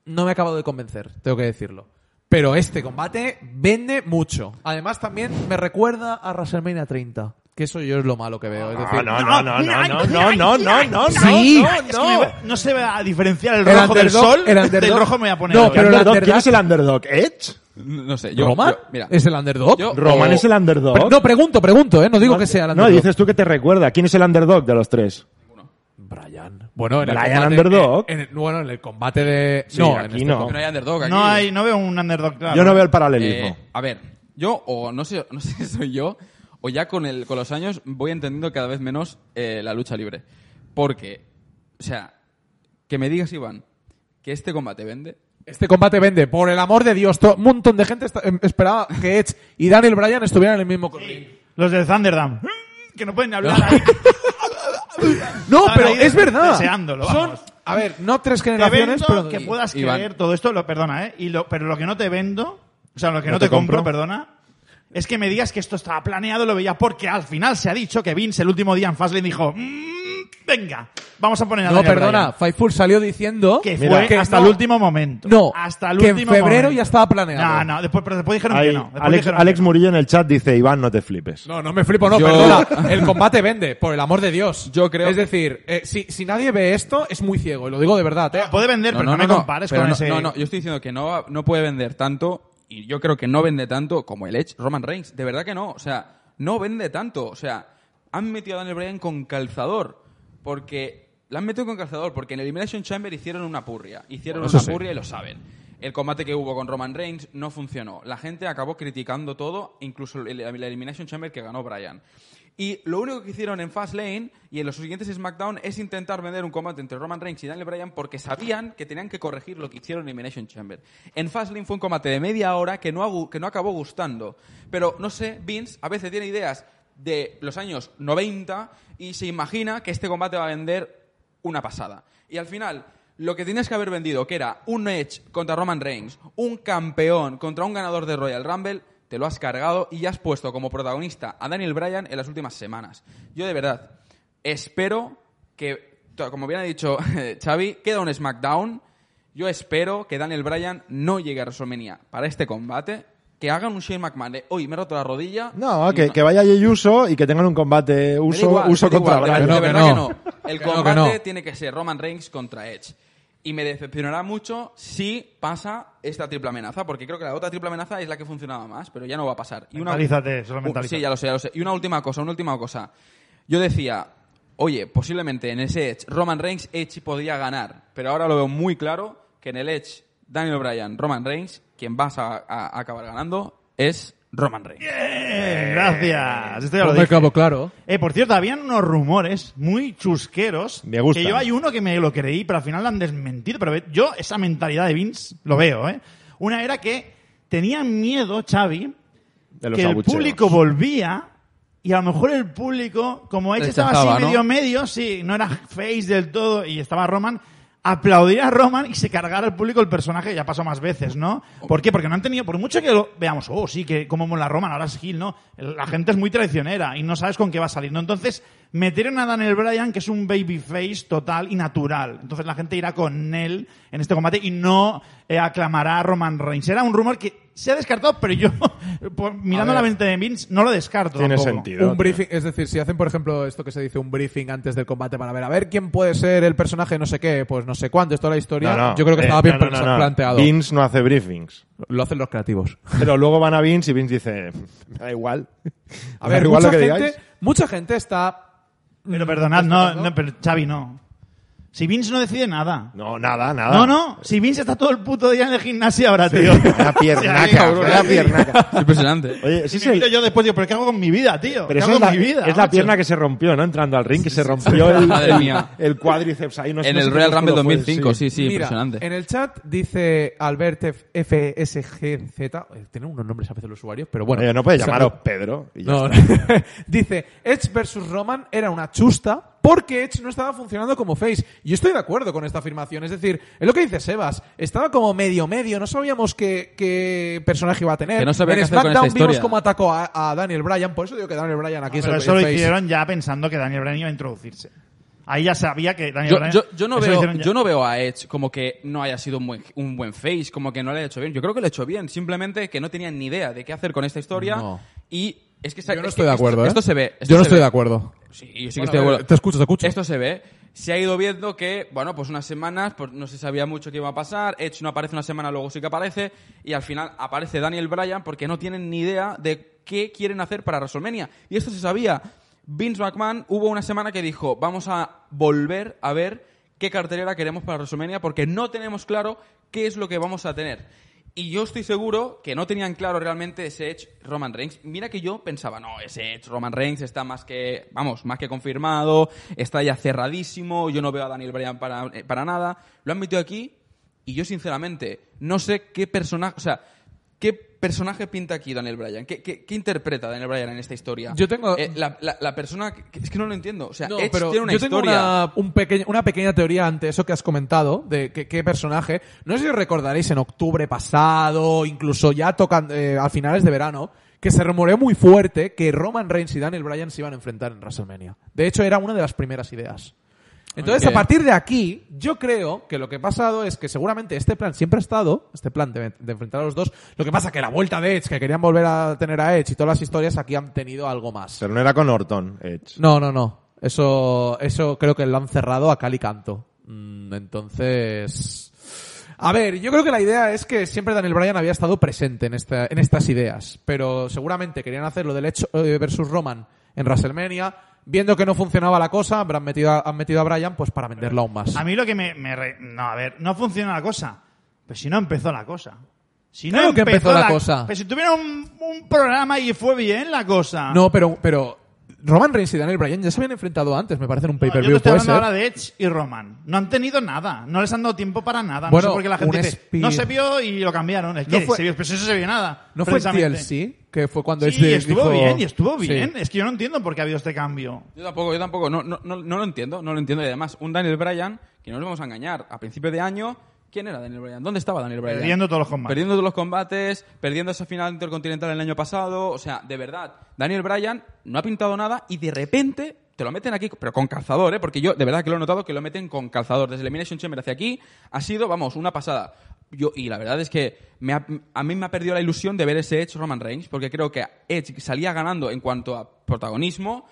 no me ha acabado de convencer, tengo que decirlo. Pero este combate vende mucho. Además, también me recuerda a WrestleMania 30. Que eso yo es lo malo que veo. Es decir, No, no, no, no, no, no, no, no, no, no, Sí. no, Es que no. me va- no se va a diferenciar el El rojo del sol el rojo me voy a poner. No, pero el Underdog, ¿Quién es el underdog? ¿Edge? No sé, yo... ¿Roman? yo- mira, ¿Es el underdog? Yo- ¿Roman o- es el underdog? Pero- no, pregunto, pregunto, ¿eh? No digo que sea el No, underdog. dices tú que te recuerda. ¿Quién es el underdog de los tres? Brian. Bueno, en el Brian combate, Underdog. en- en el- bueno, en el combate de... Sí, no, aquí en este no. no hay underdog aquí. No, hay, no veo un underdog claro. Yo no veo el Eh, paralelismo. a ver, yo, o no sé, no sé si soy yo, o ya con, el, con los años voy entendiendo cada vez menos eh, la lucha libre. Porque, o sea, que me digas, Iván, que este combate vende. Este combate vende, por el amor de Dios. Un montón de gente em, esperaba que Edge y Daniel Bryan estuvieran en el mismo ring. Los de Thunderdam. Que no pueden ni hablar ahí. No, pero es verdad. deseándolo, Son, a ver, no tres generaciones, pero... que puedas Iván. creer todo esto, lo, perdona, ¿eh? Y lo, pero lo que no te vendo, o sea, lo que ¿No no, te te, compro, compro? perdona, es que me digas que esto estaba planeado, lo veía, porque al final se ha dicho que Vince el último día en Fastlane dijo, "Mm, venga, vamos a poner a No, Daniel perdona, Bryan". Fightful salió diciendo Que Mira, fue que hasta no. el último momento. No, hasta el que en último febrero momento. ya estaba planeado. No, no, después, pero después dijeron Ahí, que no. Después Alex, dijeron Alex que no. Murillo en el chat dice, Iván, no te flipes. No, no me flipo, no, Yo- perdona. El combate vende, por el amor de Dios. Yo creo Es decir, eh, si, si nadie ve esto, es muy ciego, y lo digo de verdad, ¿eh? Puede vender, pero no, me compares pero con no, ese... No, no, yo estoy diciendo que no, no puede vender tanto, y yo creo que no vende tanto como el Edge Roman Reigns. De verdad que no. O sea, no vende tanto. O sea, han metido a Daniel Bryan con calzador. Porque. La han metido con calzador, porque en Elimination Chamber hicieron una purria. Hicieron Eso una sí. purria y lo saben. El combate que hubo con Roman Reigns no funcionó. La gente acabó criticando todo, incluso el- la Elimination Chamber que ganó Bryan. Y lo único que hicieron en Fastlane y en los siguientes SmackDown es intentar vender un combate entre Roman Reigns y Daniel Bryan porque sabían que tenían que corregir lo que hicieron en Elimination Chamber. En Fastlane fue un combate de media hora que no, que no acabó gustando. Pero no sé, Vince a veces tiene ideas de los años 90 y se imagina que este combate va a vender una pasada. Y al final, lo que tenías que haber vendido, que era un Edge contra Roman Reigns, un campeón contra un ganador de Royal Rumble, te lo has cargado y ya has puesto como protagonista a Daniel Bryan en las últimas semanas. Yo de verdad espero que, como bien ha dicho Xavi, queda un SmackDown. Yo espero que Daniel Bryan no llegue a WrestleMania para este combate, que hagan un Shane McMahon de, hoy me he roto la rodilla. No, que, que vaya Jey Uso y que tengan un combate uso, igual, uso contra igual, Bryan. de no, verdad que que no. no. El Que no, que combate no. tiene que ser Roman Reigns contra Edge. Y me decepcionará mucho si pasa esta triple amenaza, porque creo que la otra triple amenaza es la que funcionaba más, pero ya no va a pasar. Y una- Mentalízate, solo Uh, mentalízate. Sí, ya lo sé, ya lo sé. Y una última cosa, una última cosa. Yo decía, oye, posiblemente en ese Edge, Roman Reigns, Edge podría ganar, pero ahora lo veo muy claro que en el Edge, Daniel Bryan, Roman Reigns, quien vas a acabar ganando es Roman Reigns. Bien, gracias. Esto ya lo dije. claro, claro. Eh, por cierto, habían unos rumores muy chusqueros. Me gusta. Que yo hay uno que me lo creí, pero al final lo han desmentido. Pero yo esa mentalidad de Vince lo veo, ¿eh? Una era que tenían miedo, Xavi, De los que el público volvía y a lo mejor el público, como Edge estaba así medio medio, sí, no era face del todo y estaba Roman, aplaudiría a Roman y se cargara al público el personaje, ya pasó más veces, ¿no? ¿Por qué? Porque no han tenido, por mucho que lo veamos, oh, sí, que como mola Roman, ahora es Gil, ¿no? La gente es muy traicionera y no sabes con qué va a salir, ¿no? Entonces, metieron a Daniel Bryan, que es un babyface total y natural. Entonces la gente irá con él en este combate y no eh, aclamará a Roman Reigns. Era un rumor que se ha descartado, pero yo, mirando la mente de Vince, no lo descarto. Tiene tampoco. sentido. Un briefing, es decir, si hacen, por ejemplo, esto que se dice, un briefing antes del combate para ver, a ver quién puede ser el personaje no sé qué, pues no sé cuánto, esto es la historia, No, no. yo creo que Eh, estaba bien no, no, no, no. planteado. Vince no hace briefings. Lo hacen los creativos. Pero luego van a Vince y Vince dice, me da igual. A ver, igual mucha lo que gente, digáis. mucha gente está... Pero perdonad, no, no, pero Xavi no. Si Vince no decide nada. No, nada, nada. No, no, si Vince está todo el puto día en el gimnasio ahora, tío. Una piernaca, una piernaca. Es impresionante. Oye, sí miro yo después digo, ¿pero qué hago con mi vida, tío? Pero ¿Qué hago es la, con mi vida? es la macho? pierna que se rompió, ¿no? Entrando al ring, que se rompió el, Madre el- mía. el cuádriceps ahí. No, en no el Royal Rumble músculo fue, 2005, sí, sí, Mira, impresionante. en el chat dice Albert F- FSGZ, eh, tienen unos nombres a veces los usuarios, pero bueno. Oye, no puede O sea, llamaros Pedro. y ya No, está. dice, Edge versus Roman era una chusta porque Edge no estaba funcionando como face. Y yo estoy de acuerdo con esta afirmación. Es decir, es lo que dice Sebas. Estaba como medio medio. No sabíamos qué, qué personaje iba a tener. Que no sabía en qué hacer con SmackDown esta vimos cómo atacó a, a Daniel Bryan. Por eso digo que Daniel Bryan aquí Pero es eso el lo face. hicieron ya pensando que Daniel Bryan iba a introducirse. Ahí ya sabía que Daniel Yo, Bryan... yo, yo no eso veo, yo no veo a Edge como que no haya sido un buen, un buen face, como que no le ha hecho bien. Yo creo que lo ha hecho bien, simplemente que no tenían ni idea de qué hacer con esta historia. No. Y es que, Yo no es estoy que de esto- acuerdo, ¿eh? Esto se ve. esto Yo no estoy ve. de acuerdo. Sí, yo sí que Bueno, estoy de acuerdo. Te escucho, te escucho. Esto se ve. Se ha ido viendo que, bueno, pues unas semanas, pues no se sabía mucho qué iba a pasar. Edge no aparece una semana, luego sí que aparece. Y al final aparece Daniel Bryan porque no tienen ni idea de qué quieren hacer para WrestleMania. Y esto se sabía. Vince McMahon hubo una semana que dijo, vamos a volver a ver qué cartelera queremos para WrestleMania porque no tenemos claro qué es lo que vamos a tener. Y yo estoy seguro que no tenían claro realmente ese Edge Roman Reigns. Mira que yo pensaba, no, ese Edge Roman Reigns está más que, vamos, más que confirmado, está ya cerradísimo, yo no veo a Daniel Bryan para, eh, para nada. Lo han metido aquí y yo sinceramente no sé qué personaje, o sea, qué personaje pinta aquí Daniel Bryan, qué, qué- qué interpreta Daniel Bryan en esta historia. Yo tengo- Eh, la, la- la persona, que- es que no lo entiendo, o sea, No, Edge pero tiene una yo tengo una, un una pequeña teoría ante eso que has comentado, de qué, qué personaje. No sé si os recordaréis en octubre pasado, incluso ya tocan eh, a finales de verano, que se rumoreó muy fuerte que Roman Reigns y Daniel Bryan se iban a enfrentar en WrestleMania. De hecho, era una de las primeras ideas. Entonces, a partir de aquí, yo creo que lo que ha pasado es que seguramente este plan siempre ha estado, este plan de, de enfrentar a los dos, lo que pasa que la vuelta de Edge, que querían volver a tener a Edge y todas las historias aquí han tenido algo más. Pero no era con Orton, Edge. No, no, no. Eso, eso creo que lo han cerrado a cal y canto. Mm, Entonces. A ver, yo creo que la idea es que siempre Daniel Bryan había estado presente en, esta, en estas ideas, pero seguramente querían hacer lo del Edge eh, versus Roman en WrestleMania. Viendo que no funcionaba la cosa, habrán metido a, han metido a Bryan pues para venderlo aún más. A mí lo que me... me re- No, a ver, no funciona la cosa. Pero si no empezó la cosa. Si Claro que empezó la cosa. Pero si tuvieron un, un programa y fue bien la cosa. No, pero, pero Roman Reigns y Daniel Bryan ya se habían enfrentado antes, me parece, en un No, yo pay-per-view. estoy hablando ahora de Edge y Roman. No han tenido nada. No les han dado tiempo para nada. Bueno, no sé por qué la gente dice, no se vio y lo cambiaron. Es que No fue- se vio, pero eso se vio nada. ¿No fue el. TLC? Que fue cuando Sí, Edge estuvo dijo- bien, y estuvo Sí. bien. Es que yo no entiendo por qué ha habido este cambio. Yo tampoco, yo tampoco, no, no, no, no lo entiendo, no lo entiendo. Y además, un Daniel Bryan, que no nos vamos a engañar, a principio de año, ¿quién era Daniel Bryan? ¿Dónde estaba Daniel Bryan? Perdiendo todos los combates. Perdiendo todos los combates, perdiendo esa final intercontinental el año pasado. O sea, de verdad, Daniel Bryan no ha pintado nada y de repente te lo meten aquí, pero con calzador, ¿eh? Porque yo de verdad que lo he notado que lo meten con calzador. Desde Elimination Chamber hacia aquí ha sido, vamos, una pasada. Yo, y la verdad es que me ha- a mí me ha perdido la ilusión de ver ese Edge Roman Reigns, porque creo que Edge salía ganando en cuanto a protagonismo,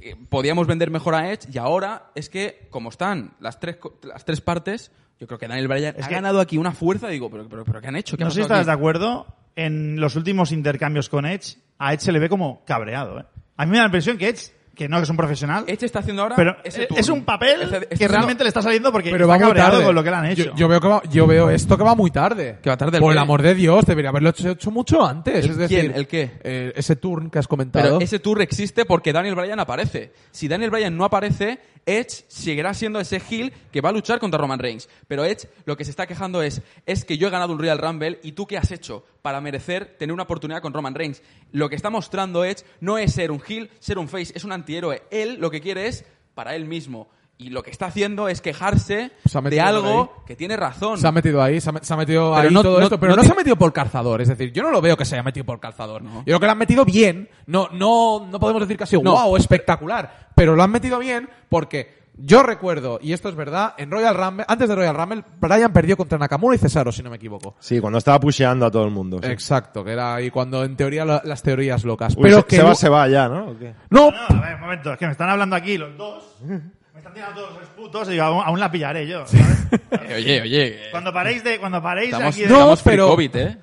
eh, podíamos vender mejor a Edge y ahora es que como están las tres las tres partes yo creo que Daniel Bryan Es ha que- ganado aquí una fuerza digo pero pero, pero qué han hecho ¿Qué No sé si estás de acuerdo. En los últimos intercambios con Edge, a Edge se le ve como cabreado. ¿eh? A mí me da la impresión que Edge, que no que es un profesional, Edge está haciendo ahora pero ese es un papel que realmente le está saliendo porque Pero está va muy cabreado tarde. con lo que le han hecho. Yo, yo veo que va- yo veo esto que va muy tarde. Que va tarde, ¿el Por el amor de Dios, debería haberlo hecho, hecho mucho antes. ¿El es decir, quién? ¿El qué? eh, ese turn que has comentado. pero ese tour existe porque Daniel Bryan aparece. Si Daniel Bryan no aparece, Edge seguirá siendo ese heel que va a luchar contra Roman Reigns. Pero Edge lo que se está quejando es, es que yo he ganado un Royal Rumble y tú qué has hecho para merecer tener una oportunidad con Roman Reigns. Lo que está mostrando Edge no es ser un heel, ser un face, es un antihéroe. Él lo que quiere es para él mismo. Y lo que está haciendo es quejarse Se ha de algo que tiene razón. se ha metido ahí, se ha, se ha metido Pero ahí no- todo no- esto, pero no no, te- se ha metido por calzador. Es decir, yo no lo veo que se haya metido por calzador. Yo creo que lo han metido bien. No, no, no podemos decir que ha sido No. wow, espectacular. Pero lo han metido bien porque yo recuerdo, y esto es verdad, en Royal Rumble, antes de Royal Rumble, Bryan perdió contra Nakamura y Cesaro, si no me equivoco. Sí, cuando estaba pusheando a todo el mundo. sí. Exacto, que era ahí cuando en teoría la- las teorías locas. Uy, pero se, que se va, se va ya, ¿no? ¿O qué? no, No, a ver, un momento, es que me están hablando aquí los dos. Me están tirando todos los putos y digo, aún, aún la pillaré yo. ¿sabes? Eh, Oye, oye. eh, Cuando paréis de, cuando paréis Estamos, de aquí de, No, estamos pero- pre-COVID, ¿eh?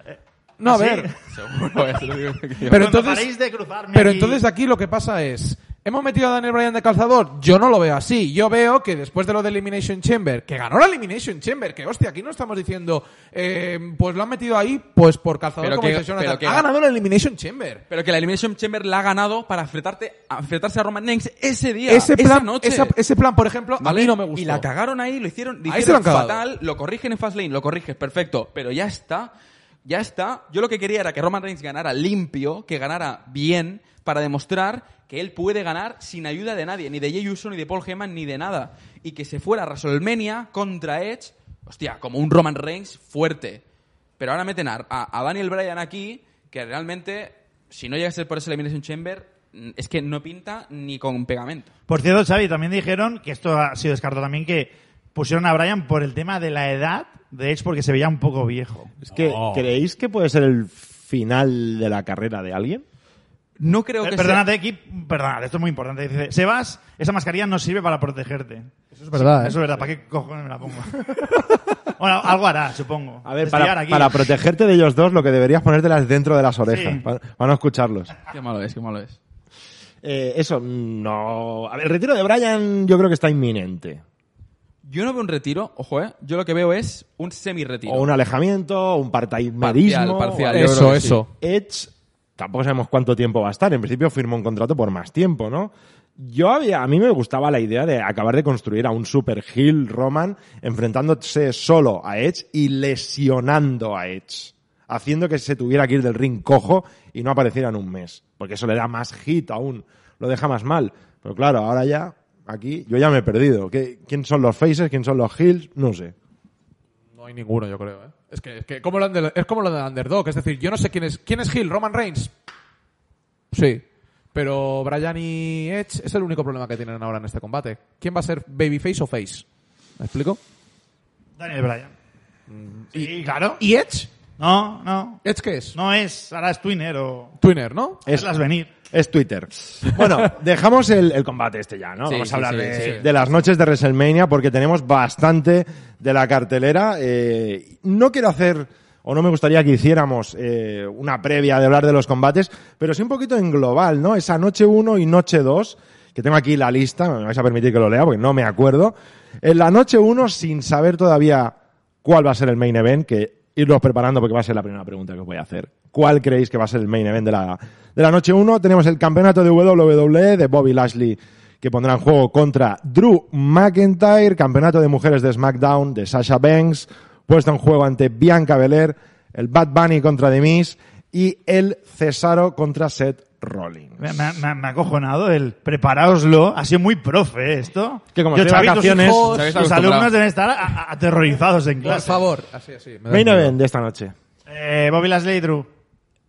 no, a ¿Ah, sí? ver. Seguro. eso lo que- Pero cuando entonces- paréis de cruzarme Pero aquí- entonces aquí lo que pasa es, ¿hemos metido a Daniel Bryan de calzador? Yo no lo veo así. Yo veo que después de lo de Elimination Chamber, que ganó la Elimination Chamber, que hostia, aquí no estamos diciendo, eh, pues lo han metido ahí, pues por calzador Pero como que- pero que- ha ganado la Elimination Chamber. Pero que la Elimination Chamber la ha ganado para enfrentarse a Roman Reigns ese día, Ese esa plan, noche. esa- ese plan, por ejemplo, ¿Vale? a mí no me gustó. Y la cagaron ahí, lo hicieron, lo hicieron fatal, lo corrigen en Fastlane, lo corriges, perfecto. Pero ya está, ya está. Yo lo que quería era que Roman Reigns ganara limpio, que ganara bien, para demostrar que él puede ganar sin ayuda de nadie, ni de Jey Uso, ni de Paul Heyman, ni de nada. Y que se fuera a WrestleMania contra Edge, hostia, como un Roman Reigns fuerte. Pero ahora meten a, a- Daniel Bryan aquí, que realmente, si no llega a ser por ese Elimination Chamber, mm, es que no pinta ni con pegamento. Por cierto, Xavi, también dijeron que esto ha sido descartado también que pusieron a Brian por el tema de la edad de Edge porque se veía un poco viejo. Es que, ¿creéis que puede ser el final de la carrera de alguien? No creo que Eh, Perdónate, Kip, perdónate, esto es muy importante. Dice, Sebas, esa mascarilla no sirve para protegerte. Eso es verdad, ¿eh? Eso es verdad, ¿para qué cojones me la pongo? bueno, algo hará, supongo. A ver, para, aquí. para protegerte de ellos dos, lo que deberías ponértelas dentro de las orejas, Sí. para, para no escucharlos. sea... Qué malo es, qué malo es. Eh, eso, no... A ver, el retiro de Brian yo creo que está inminente. Yo no veo un retiro, ojo, ¿eh? Yo lo que veo es un semi-retiro. O un alejamiento, o un partaimerismo. Parcial, algo. Eso, sí. eso. Edge, tampoco sabemos cuánto tiempo va a estar. En principio firmó un contrato por más tiempo, ¿no? Yo había, a mí me gustaba la idea de acabar de construir a un super heel Roman enfrentándose solo a Edge y lesionando a Edge. Haciendo que se tuviera que ir del ring cojo y no apareciera en un mes. Porque eso le da más hit aún. Lo deja más mal. Pero claro, ahora ya, aquí, yo ya me he perdido. ¿Qué- ¿Quién son los faces? ¿Quién son los heels? No sé. No hay ninguno, yo creo, ¿eh? Es que, es que como lo de, es como lo de Underdog. Es decir, yo no sé quién es. ¿Quién es Hill? ¿Roman Reigns? Sí. Pero Bryan y Edge es el único problema que tienen ahora en este combate. ¿Quién va a ser Babyface o Face? ¿Me explico? Daniel Bryan. Sí, claro. ¿Y Edge? No, no. ¿Edge qué es? No es, ahora es Twinner o... Twinner, ¿no? Es- Hazlas venir. Es Twitter. Bueno, dejamos el, el combate este ya, ¿no? Sí, Vamos a hablar sí, de, sí. de las noches de WrestleMania porque tenemos bastante de la cartelera. Eh, no quiero hacer, o no me gustaría que hiciéramos eh, una previa de hablar de los combates, pero sí un poquito en global, ¿no? Esa noche 1 y noche 2, que tengo aquí la lista, me vais a permitir que lo lea porque no me acuerdo. En la noche 1, sin saber todavía cuál va a ser el main event, que irlos preparando porque va a ser la primera pregunta que os voy a hacer. ¿Cuál creéis que va a ser el main event de la, de la noche 1? Tenemos el campeonato de WWE de Bobby Lashley que pondrá en juego contra Drew McIntyre, campeonato de mujeres de SmackDown de Sasha Banks, puesto en juego ante Bianca Belair, el Bad Bunny contra The Miz y el Cesaro contra Seth Rollins. Me, me- me- ha acojonado el preparaoslo. Ha sido muy profe ¿eh, esto. Que como Yo, tus vacaciones- hijos, acostumbrado. alumnos deben estar a- a- aterrorizados en Por clase. favor. Así, así. Main event de esta noche. Eh, Bobby Lashley Drew.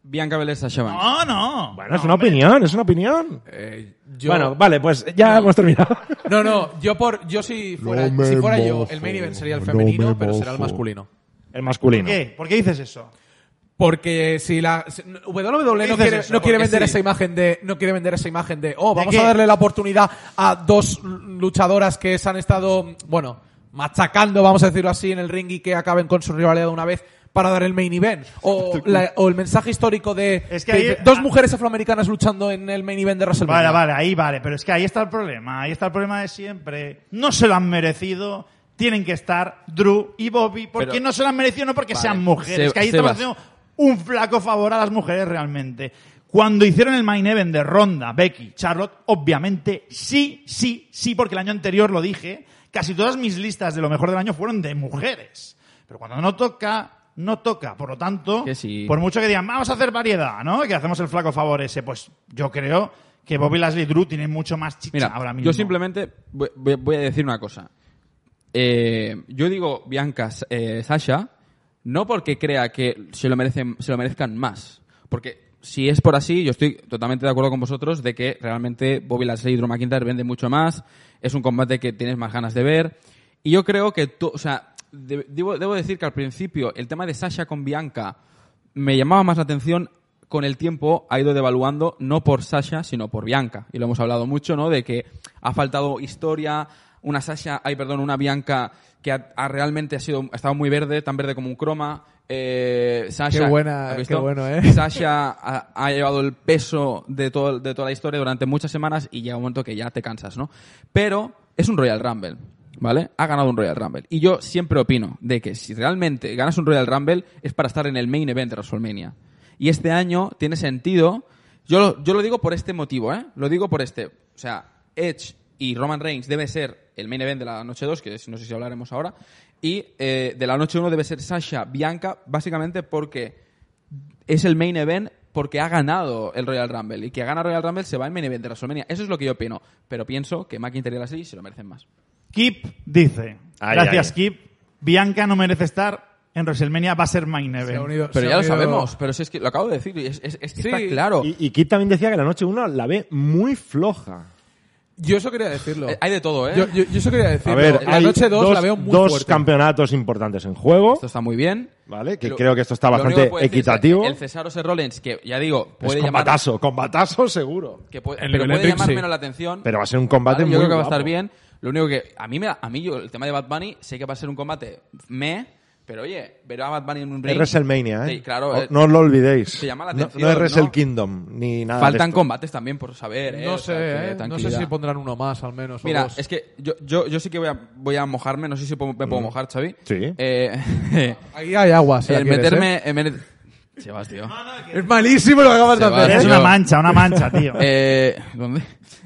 Bianca Belair, Sasha. No, no. Bueno, es una opinión, es una opinión. Eh, yo- Bueno, vale, pues ya hemos terminado. No, no, yo por yo si fuera, No si fuera yo, el main event sería el no femenino, me pero será el masculino. El masculino. ¿Por qué? ¿Por qué dices eso? Porque si la si- WWE no dices quiere, eso? no quiere Porque vender sí. esa imagen de no quiere vender esa imagen de oh vamos qué? a darle la oportunidad a dos luchadoras que se han estado bueno machacando vamos a decirlo así en el ring y que acaben con su rivalidad de una vez para dar el main event o, la- o el mensaje histórico de, Es que de- ahí- de dos mujeres afroamericanas luchando en el main event de WrestleMania. Vale, vale, ahí vale. Pero es que ahí está el problema. Ahí está el problema de siempre. No se lo han merecido. Tienen que estar Drew y Bobby. Porque Pero- no se lo han merecido, no porque Vale, sean mujeres. Se- que ahí estamos Sebas. haciendo un flaco favor a las mujeres realmente. Cuando hicieron el main event de Ronda, Becky, Charlotte, obviamente sí, sí, sí, porque el año anterior lo dije. Casi todas mis listas de lo mejor del año fueron de mujeres. Pero cuando no toca, no toca. Por lo tanto, Que sí. por mucho que digan, vamos a hacer variedad, ¿no? Que hacemos el flaco favor ese, pues yo creo que Bobby Lashley Drew tienen mucho más chicha Mira, ahora mismo. yo simplemente voy a decir una cosa. Eh, yo digo Bianca eh, Sasha no porque crea que se lo merecen se lo merezcan más, porque si es por así, yo estoy totalmente de acuerdo con vosotros de que realmente Bobby Lashley y Drew McIntyre vende mucho más, es un combate que tienes más ganas de ver y yo creo que tú, o sea, de- debo, debo decir que al principio el tema de Sasha con Bianca me llamaba más la atención con el tiempo ha ido devaluando no por Sasha, sino por Bianca. Y lo hemos hablado mucho, ¿no? De que ha faltado historia, una Sasha, ay, perdón, una Bianca que ha, ha realmente ha sido, ha estado muy verde, tan verde como un croma. Eh, Sasha, Qué buena, ¿has qué bueno, ¿eh? Sasha ha, ha llevado el peso de, todo, de toda la historia durante muchas semanas y llega un momento que ya te cansas, ¿no? Pero es un Royal Rumble, ¿vale? Ha ganado un Royal Rumble. Y yo siempre opino de que si realmente ganas un Royal Rumble es para estar en el main event de WrestleMania. Y este año tiene sentido. Yo lo, yo lo digo por este motivo, ¿eh? Lo digo por este. O sea, Edge y Roman Reigns debe ser el main event de la noche 2, que es- no sé si hablaremos ahora. Y eh, de la noche 1 debe ser Sasha Bianca, básicamente porque es el main event porque ha ganado el Royal Rumble. Y que gana Royal Rumble se va al main event de WrestleMania. Eso es lo que yo opino. Pero pienso que McIntyre y Lashley se lo merecen más. Kip dice, Ay, gracias ay. Kip, Bianca no merece estar en WrestleMania va a ser main event. unido- Pero se ya lo sabemos, pero si es que lo acabo de decir, y es, es- es que Sí. está claro. Y, y Kit también decía que la noche 1 la ve muy floja. Yo eso quería decirlo. Eh, Hay de todo, ¿eh? Yo, yo- yo eso quería decirlo. A ver, la hay noche 2 dos, la veo muy dos fuerte. campeonatos importantes en juego, Esto está muy bien. ¿vale? Que Lo- creo que esto está bastante es que equitativo. El Cesaro C. Rollins, que ya digo, Es puede llamar, combatazo, combatazo seguro. que puede, El pero puede de llamar sí. menos la atención. Pero va a ser un combate ¿vale? muy Yo creo que va a estar bien. Lo único que a mí me da- a mí yo el tema de Bad Bunny sé que va a ser un combate me, pero oye, ver a Bad Bunny en un ring. Es WrestleMania, ¿eh? Sí, claro. No- eh, no os lo olvidéis. se llama la No- atención, no, es Wrestle ¿no? Kingdom ni nada. de Faltan esto. combates también por saber, ¿eh? No O sé, sea, que ¿eh? No sé si pondrán uno más al menos. o Mira, dos. es que yo, yo, yo sí que voy a, voy a mojarme, no sé si puedo- me puedo mojar, Xavi. Sí. Eh, Ahí hay agua. Si el quieres, meterme... ¿eh? meter- vas, tío. Es malísimo lo que acabas de hacer. ¿eh? Es una mancha, una mancha, tío. Eh, ¿Dónde?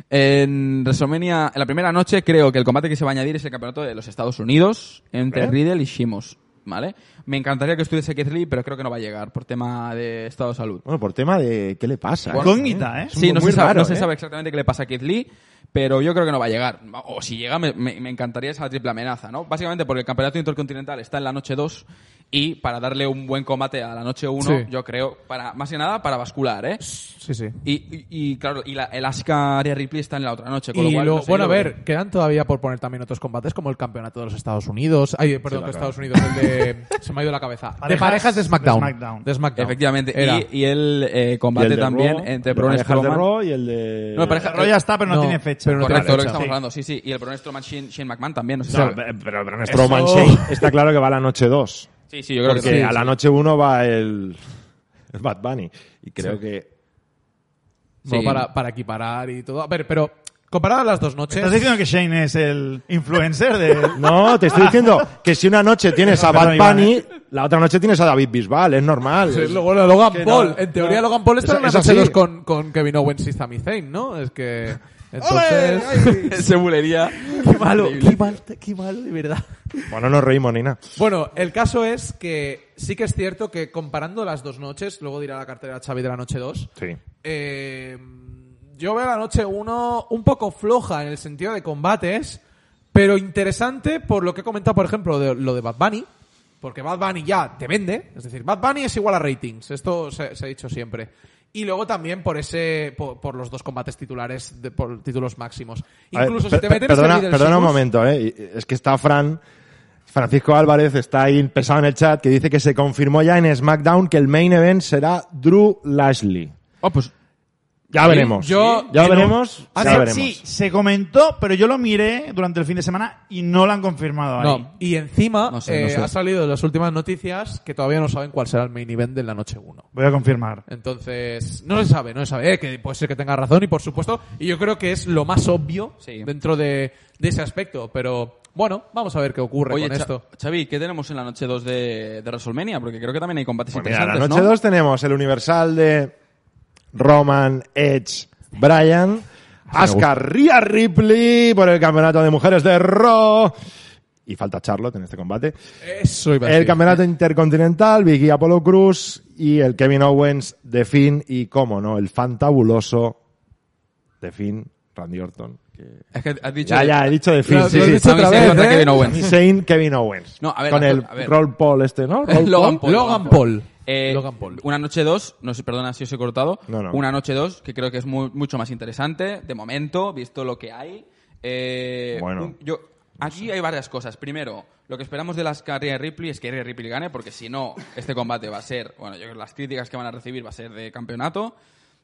En WrestleMania, en la primera noche, creo que el combate que se va a añadir es el campeonato de los Estados Unidos entre ¿Eh? Riddle y Shimos. ¿Vale? Me encantaría que estuviese Keith Lee, pero creo que no va a llegar por tema de estado de salud. Bueno, por tema de qué le pasa. Incógnita, ¿eh? Sí, no, se sabe, raro, no se ¿eh? sabe exactamente qué le pasa a Keith Lee, pero yo creo que no va a llegar. O si llega, me, me- me encantaría esa triple amenaza, ¿no? Básicamente porque el campeonato intercontinental está en la noche 2 y para darle un buen combate a la noche 1, Sí. yo creo, para más que nada para bascular, ¿eh? Sí, sí. Y, y- y, claro, y la, el Asuka Aria Ripley está en la otra noche, con Y lo cual... lo- no sé, bueno, a ver, quedan todavía por poner también otros combates como el campeonato de los Estados Unidos. Ay, perdón, que Estados Unidos, el de. se me ha ido la cabeza. de Parejas de de SmackDown. SmackDown. De SmackDown. Efectivamente. Era. Y, y el eh, Y combate el de también Raw, entre el de Braun de Strowman... Raw y el de... No, pareja- El rollo ya está, pero no, No, tiene fecha. pero no tiene Correcto, lo que estamos Sí. hablando, sí, sí. Y el Braun Strowman, Shane, Shane McMahon también, no sé si pero, pero en Strowman Shane está claro que va a la noche 2. Sí, sí, yo creo Porque que sí. a la sí. noche 1 va el, el Bad Bunny. Y creo que... Bueno, Sí. para, para equiparar y todo. A ver, pero comparadas las dos noches. ¿Estás diciendo que Shane es el influencer de... No, te estoy diciendo que si una noche tienes a Bad Iván, Bunny, ¿eh? la otra noche tienes a David Bisbal, es normal. Sí, luego Logan que Paul. no, en teoría, no. Logan Paul está Es- en una. 2 con, con Kevin Owens y Sami Zayn, ¿no? Es que. Entonces. Ese bulería. qué malo, qué mal, qué malo, de verdad. Bueno, no nos reímos ni nada. Bueno, el caso es que sí que es cierto que comparando las dos noches, luego dirá la cartera Xavi de la noche 2, Sí. eh, yo veo la noche 1 un poco floja en el sentido de combates, pero interesante por lo que he comentado, por ejemplo, de, lo de Bad Bunny, porque Bad Bunny ya te vende, es decir, Bad Bunny es igual a ratings, esto se, se ha dicho siempre. Y luego también por ese por, por los dos combates titulares, de, por títulos máximos. A Incluso si te perdona, en perdona un momento, ¿eh? Es que está Fran, Francisco Álvarez, está ahí pesado en el chat, que dice que se confirmó ya en SmackDown que el main event será Drew Lashley. Oh, pues Ya veremos. yo- ya veremos. Ya sí, veremos. sí, se comentó, pero yo lo miré durante el fin de semana y no lo han confirmado ahí. No, y encima No sé, no eh, sé. ha salido en las últimas noticias que todavía no saben cuál será el main event de la noche 1. Voy a confirmar. Entonces, no se sabe, no se sabe, eh, que puede ser que tenga razón y por supuesto, y yo creo que es lo más obvio Sí. dentro de, de ese aspecto, pero bueno, vamos a ver qué ocurre Oye, con esto. Xavi, ¿qué tenemos en la noche 2 de, de WrestleMania? Porque creo que también hay combates Pues mira, la interesantes, noche ¿no? 2 tenemos el universal de Roman, Edge, Bryan, Asuka, Rhea Ripley por el campeonato de mujeres de Raw. Y falta Charlotte en este combate. Eso iba a El campeonato intercontinental, Big E Apollo Cruz y el Kevin Owens de Finn y, cómo no, el fantabuloso de Finn, Randy Orton. Es que has dicho... Ya, ya, he dicho de Finn, Lo- sí, sí. Sami otra vez, contra ¿eh? Kevin Owens. Sami Zayn, Kevin Owens. No, a ver, Con a- el a ver. Roll Paul este, ¿no? Roll Logan Paul. Paul. Logan Paul. Eh, Logan Paul. Una noche 2, no sé, perdona si os he cortado. No, no. Una noche 2, que creo que es mu- mucho más interesante, de momento, visto lo que hay. Eh, Bueno. un- yo, aquí hay varias cosas. Primero, lo que esperamos de las carreras de Ripley es que Rhea Ripley gane, porque si no, este combate va a ser, bueno, yo creo que las críticas que van a recibir va a ser de campeonato.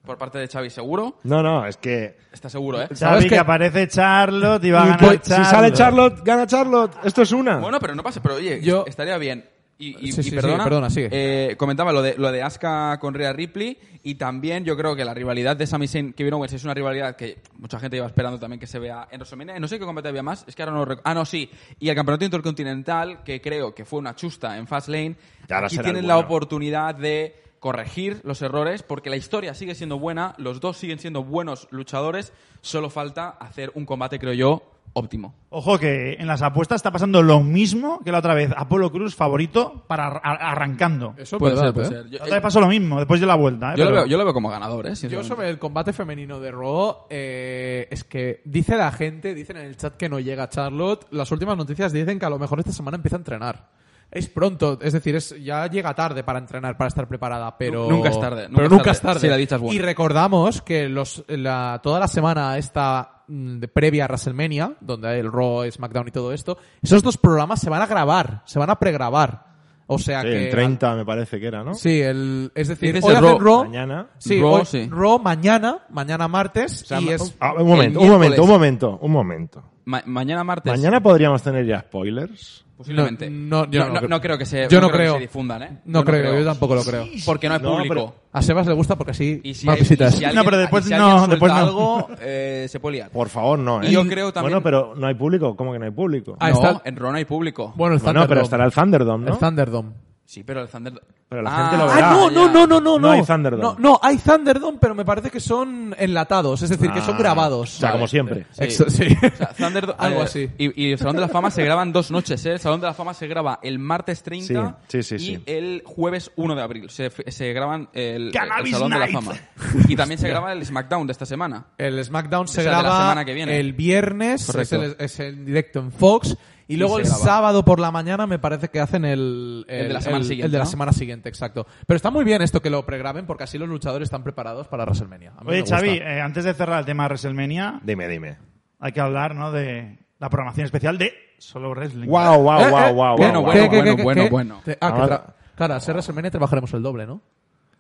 Por parte de Xavi seguro. No, no, es que Está seguro, ¿eh? ¿Sabes Sabes que qué? aparece Charlotte y va a ganar pues, Charlotte. Si sale Charlotte, gana Charlotte. Esto es una. Bueno, pero no pasa. Pero oye, Yo- estaría bien. Y, y- Sí, y sí, sí, perdona, perdona, sigue. eh, comentaba lo de lo de Asuka con Rhea Ripley y también yo creo que la rivalidad de Sami Zayn Kevin Owens es una rivalidad que mucha gente iba esperando también que se vea en WrestleMania. No sé qué combate había más, es que ahora no lo Ah, no, sí. Y el campeonato intercontinental que creo que fue una chusta en Fastlane. Y ahora Aquí tienen la bueno. oportunidad de corregir los errores porque la historia sigue siendo buena, los dos siguen siendo buenos luchadores, solo falta hacer un combate creo yo óptimo. Ojo que en las apuestas está pasando lo mismo que la otra vez. Apolo Cruz favorito para ar- ar- arrancando. Eso es Puede ser, puede ¿eh? ser. Yo, La otra vez pasó lo mismo, después de la vuelta. ¿eh? yo lo Pero- veo, yo lo veo como ganador, ¿eh? Yo sinceramente. sobre el combate femenino de Raw, eh, es que dice la gente, dicen en el chat que no llega Charlotte, las últimas noticias dicen que a lo mejor esta semana empieza a entrenar. Es pronto, es decir, es, ya llega tarde para entrenar, para estar preparada, pero... Nunca es tarde, nunca pero es nunca tarde, es tarde. si la dicha es buena. Y recordamos que los, la, toda la semana esta mm, de previa a WrestleMania, donde hay el Raw, SmackDown y todo esto, esos dos programas se van a grabar, se van a pregrabar. O sea Sí, que... el 30 me parece que era, ¿no? Sí, el, es decir, hoy Raw. Raw, Mañana. Sí, Raw, hoy- sí. Raw mañana, mañana martes, O sea, y es... ah, un momento, un momento, un momento, un momento. Ma- mañana martes. Mañana podríamos tener ya spoilers. Posiblemente. No, no, yo no, no no- no creo que se, Yo no que creo. se difundan, ¿eh? No, Yo creo, yo tampoco lo creo. Porque no hay No, público. pero- A Sebas le gusta porque así Y si, más hay- visitas. y si alguien, No, pero después si no, después no. algo, eh, se puede liar. Por favor, no, ¿eh? Y yo creo también- Bueno, pero no hay público. ¿Cómo que no hay público? Ah, no, está- en no hay público. Bueno, el Bueno, pero estará el Thunderdome, ¿no? El Thunderdome. Sí, pero el Thunder... Pero la Ah, gente lo verá. Ah, no, no, no, no, no, No hay Thunderdome. No, no, hay Thunderdome, pero me parece que son enlatados, es decir, que son Ah, grabados. O sea, Vale. como siempre. Sí. Ex- sí. O sea, Thunder- Algo así. Y, y el Salón de la Fama se graban dos noches, ¿eh? El Salón de la Fama se graba el martes 30 Sí, sí, sí, y sí. el jueves 1 de abril. Se, se graban el, el Cannabis Salón de la Night. Fama. Y también se graba el SmackDown de esta semana. El SmackDown se O sea, de la graba semana que viene. el viernes, es Correcto. el, es el directo en Fox, y luego el graba. sábado por la mañana me parece que hacen el, El de la semana siguiente, el de la ¿no? semana siguiente, exacto. Pero está muy bien esto que lo pregraben porque así los luchadores están preparados para WrestleMania. A mí me Oye, gusta. Xavi, eh, antes de cerrar el tema de WrestleMania, Dime, dime. hay que hablar ¿no? de la programación especial de Solo Wrestling. Wow, wow, Eh, wow, eh, wow, bueno, wow, bueno, bueno, bueno, bueno. Ah, que Ahora- tra- claro, al ser WrestleMania trabajaremos el doble, ¿no?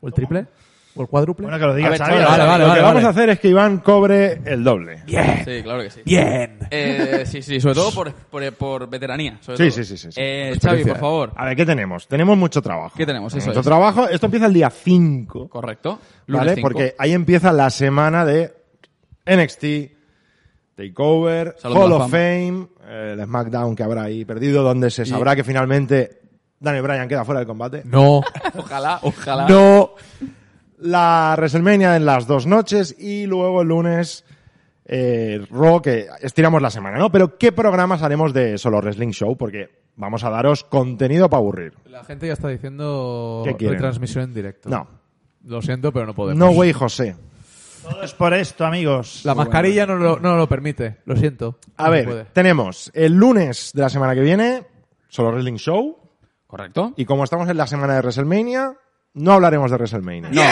¿O el triple? ¿O el cuádruple? Bueno, que lo A ver, Xavi. vale, vale, lo que vamos a hacer es que Iván cobre el doble. Bien, Sí, claro que sí. bien. Eh, sí, sí, sobre todo por, por, por veteranía. sobre Sí, todo. sí, sí, sí, sí. Eh, Xavi, por favor. A ver, ¿qué tenemos? Tenemos mucho trabajo. ¿Qué tenemos? Eso mucho es. trabajo. Esto empieza el día 5, Correcto. Lunes ¿vale? 5. Porque ahí empieza la semana de NXT, Takeover, Hall of. Fame, eh, el SmackDown que habrá ahí perdido, donde se sabrá que finalmente Daniel Bryan queda fuera del combate. No, Ojalá, ojalá. no. La WrestleMania en las dos noches y luego el lunes eh, Raw, que estiramos la semana, ¿no? Pero ¿qué programas haremos de Solo Wrestling Show? Porque vamos a daros contenido para aburrir. La gente ya está diciendo retransmisión en directo. No. Lo siento, pero no podemos. No way José. Todo es por esto, amigos. La mascarilla no lo, no lo permite, lo siento. A No ver, tenemos el lunes de la semana que viene Solo Wrestling Show Correcto. y como estamos en la semana de WrestleMania, no hablaremos de WrestleMania. No,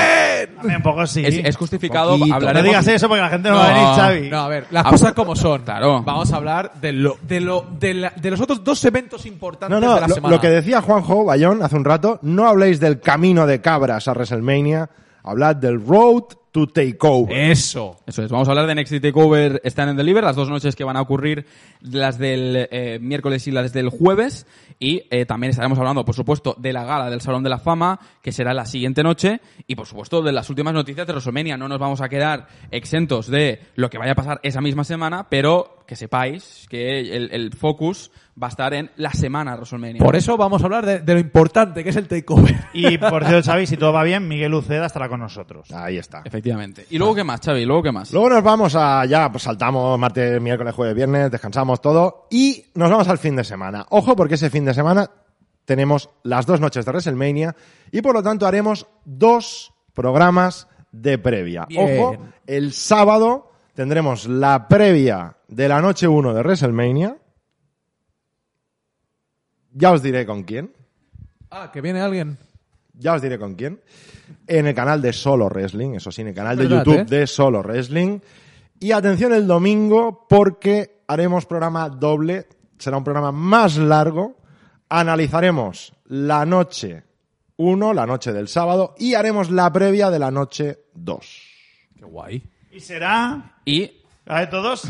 También un poco sí. es, es justificado. Poquito. no Hablaremos, digas eso porque la gente no, No, va a venir, Xavi. No, a ver, las cosas como son. claro. Vamos a hablar de lo, de lo, de, la- de los otros dos eventos importantes No, no, de la lo, semana. lo que decía Juanjo Bayón hace un rato, no habléis del camino de cabras a WrestleMania, hablad del Road to Takeover. Eso. Eso es, vamos a hablar de NXT TakeOver Stand and Deliver, las dos noches que van a ocurrir, las del eh, miércoles y las del jueves. Y eh, también estaremos hablando, por supuesto, de la gala del Salón de la Fama, que será la siguiente noche. Y, por supuesto, de las últimas noticias de WrestleMania. No nos vamos a quedar exentos de lo que vaya a pasar esa misma semana, pero que sepáis que el, el focus va a estar en la semana de WrestleMania. Por eso vamos a hablar de, de lo importante que es el takeover. Y por cierto, Xavi, si todo va bien, Miguel Uceda estará con nosotros. Ahí está. Efectivamente. ¿Y luego qué más, Xavi? ¿Luego qué más? Luego nos vamos a, ya, pues saltamos martes, miércoles, jueves, viernes, descansamos todo y nos vamos al fin de semana. Ojo, porque ese fin de semana tenemos las dos noches de WrestleMania y por lo tanto haremos dos programas de previa. Bien. Ojo, el sábado tendremos la previa de la noche 1 de WrestleMania. Ya os diré con quién. Ah, que viene alguien. Ya os diré con quién. En el canal de Solo Wrestling, eso sí, en el canal de Verdad, YouTube ¿eh? de Solo Wrestling. Y atención el domingo porque haremos programa doble. Será un programa más largo. Analizaremos la noche 1, la noche del sábado, y haremos la previa de la noche 2. Qué guay. Y será, Y a ver todos,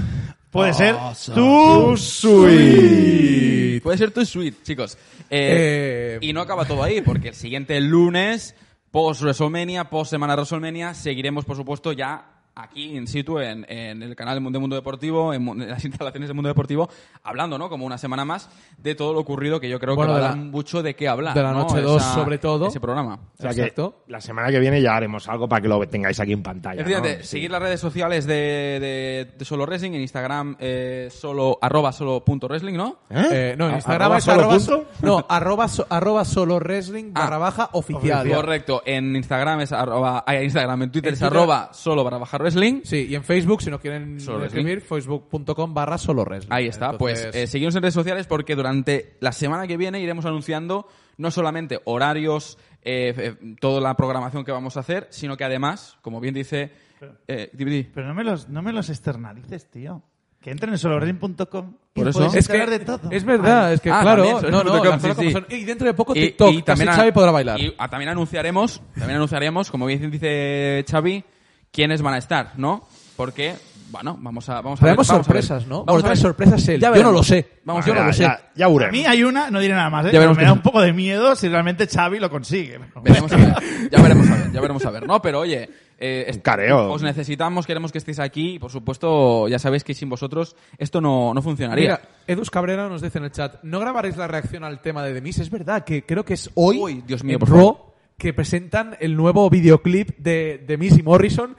puede ser Tu suite. Puede ser tu suite, chicos. Eh, Eh, y no acaba todo ahí, porque el siguiente lunes, post WrestleMania, post semana WrestleMania, seguiremos, por supuesto, ya aquí in situ en, en el canal de Mundo, Mundo Deportivo, en, las instalaciones de Mundo Deportivo, hablando, ¿no? Como una semana más de todo lo ocurrido que yo creo Bueno, que va a dar mucho de qué hablar. de la ¿no? noche dos, Esa- sobre todo. Ese programa. O sea Exacto. que la semana que viene ya haremos algo para que lo tengáis aquí en pantalla. Efectivamente, ¿no? Sí. seguir las redes sociales de, de, de Solo Wrestling en Instagram, eh, solo, arroba solo punto wrestling, ¿no? ¿Eh? Eh, no, en ¿A- Instagram arroba es solo arroba, punto? so- no, arroba, so- arroba solo wrestling barra Ah. baja oficial. Correcto, en Instagram es arroba, ah, en Instagram, en Twitter En es Twitter- arroba solo barra baja Wrestling. Sí, y en Facebook, si no quieren Solo escribir, facebook.com barra solo wrestling. Ahí está, Entonces, pues eh, seguimos en redes sociales porque durante la semana que viene iremos anunciando no solamente horarios, eh, eh, toda la programación que vamos a hacer, sino que además, como bien dice... Eh, di- di. Pero no me los, no me los externalices, tío. Que entren en solorrelling.com y Por eso. puedes es que de todo. es verdad, es que Ah, claro, también, no, no, sí, sí. son. y dentro de poco Y- TikTok, y también Xavi podrá bailar. Y ah, también anunciaremos, también anunciaremos, como bien dice Xavi, quiénes van a estar, ¿no? Porque, bueno, vamos a, vamos a ver. Vamos a ver. sorpresas, ¿no? Vamos a ver. sorpresas él. Ya Yo no lo sé. Vamos Yo no lo sé. Ya, ya A mí hay una, no diré nada más, ¿eh? Ya veremos me da un poco de miedo si realmente Xavi lo consigue. Veremos a ver. Ya veremos a ver, ya veremos a ver. No, pero oye, eh, careo. os necesitamos, queremos que estéis aquí y por supuesto, ya sabéis que sin vosotros esto no, no funcionaría. Mira, Edus Cabrera nos dice en el chat, ¿no grabaréis la reacción al tema de Demis? Es verdad que creo que es hoy, Uy, Dios mío, por favor. Que presentan el nuevo videoclip de Demis y Morrison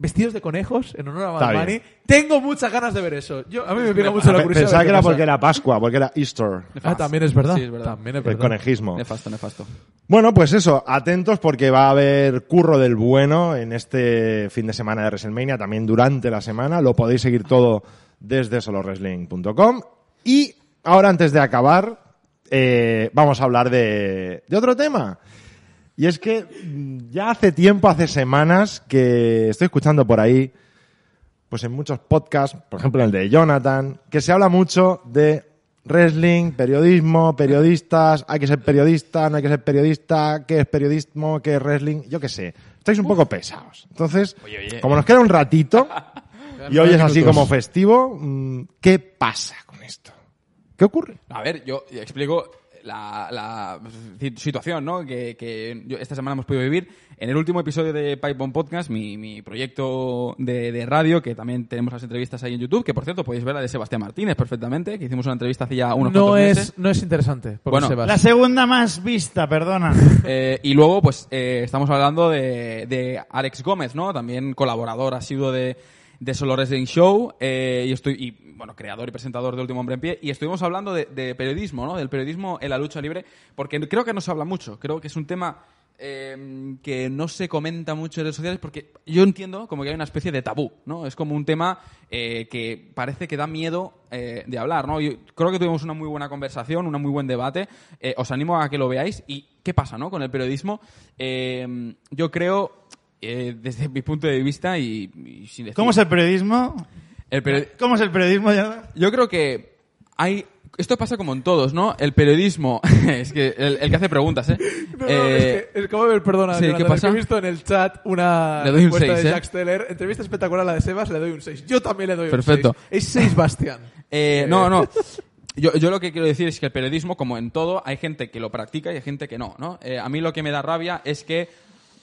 vestidos de conejos en honor a Bad Bunny. Tengo muchas ganas de ver eso. Yo, a mí me pica mucho la curiosidad. Pensaba de que era porque era Pascua, porque era Easter, Ah, también es verdad. Sí, es verdad. También es el verdad. conejismo. Nefasto, nefasto. Bueno, pues eso, atentos porque va a haber curro del bueno en este fin de semana de WrestleMania, también durante la semana. Lo podéis seguir todo desde solowrestling.com. Y ahora, antes de acabar, eh, vamos a hablar de, de otro tema. Y es que mm, ya hace tiempo, hace semanas, que estoy escuchando por ahí, pues en muchos podcasts, por ejemplo en el de Jonathan, que se habla mucho de wrestling, periodismo, periodistas, hay que ser periodista, no hay que ser periodista, qué es periodismo, qué es wrestling, yo qué sé. Estáis un poco pesados. Entonces, como nos queda un ratito y hoy es así como festivo, mm, ¿qué pasa con esto? ¿Qué ocurre? A ver, yo explico la, la si- situación ¿no? que, que yo esta semana hemos podido vivir. En el último episodio de Pipe Bomb Podcast, mi, mi proyecto de, de radio, que también tenemos las entrevistas ahí en YouTube, que por cierto podéis ver la de Sebastián Martínez perfectamente, que hicimos una entrevista hace ya unos No meses. es, no es interesante. Bueno, Sebas- La segunda más vista, perdona. Eh, y luego, pues, eh, estamos hablando de, de Alex Gómez, ¿no? También colaborador asiduo de, de Solo Wrestling Show, eh, y estoy, y, bueno, creador y presentador de Último Hombre en Pie, y estuvimos hablando de, periodismo, ¿no? Del periodismo en la lucha libre, porque creo que no se habla mucho, creo que es un tema eh, que no se comenta mucho en redes sociales porque yo entiendo como que hay una especie de tabú, ¿no? Es como un tema eh, que parece que da miedo eh, de hablar, ¿no? Creo que tuvimos una muy buena conversación, un muy buen debate. Os animo a que lo veáis. ¿Y qué pasa, no? Con el periodismo, Eh, yo creo, eh, desde mi punto de vista y, y sin decir- ¿Cómo es el periodismo? el peri- ¿Cómo es el periodismo? Jonathan? yo creo que hay esto pasa como en todos, ¿no? El periodismo es que el, el que hace preguntas, ¿eh? No, no, Eh, es que acabo de ver, perdona, sí, Jonathan, ¿qué es que pasa? he visto en el chat una Le doy un encuesta seis, de ¿eh? Jack Steller. Entrevista espectacular la de Sebas, le doy un 6. Yo también le doy Perfecto. un 6. Es 6, Bastián. Eh, no, no. Yo, yo lo que quiero decir es que el periodismo, como en todo, hay gente que lo practica y hay gente que no, ¿no? Eh, a mí lo que me da rabia es que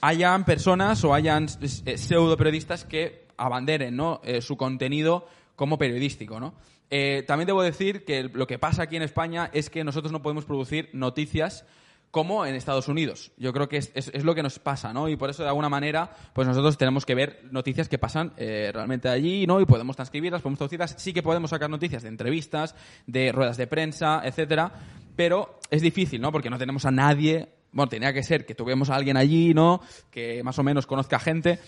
hayan personas o hayan eh, pseudo periodistas que abanderen, ¿no? Eh, su contenido como periodístico, ¿no? Eh, también debo decir que lo que pasa aquí en España es que nosotros no podemos producir noticias como en Estados Unidos. Yo creo que es, es- es lo que nos pasa, ¿no? Y por eso, de alguna manera, pues nosotros tenemos que ver noticias que pasan eh, realmente allí, ¿no? Y podemos transcribirlas, podemos traducirlas. Sí que podemos sacar noticias de entrevistas, de ruedas de prensa, etcétera. Pero es difícil, ¿no? Porque no tenemos a nadie. Bueno, tenía que ser que tuviéramos a alguien allí, ¿no? Que más o menos conozca gente.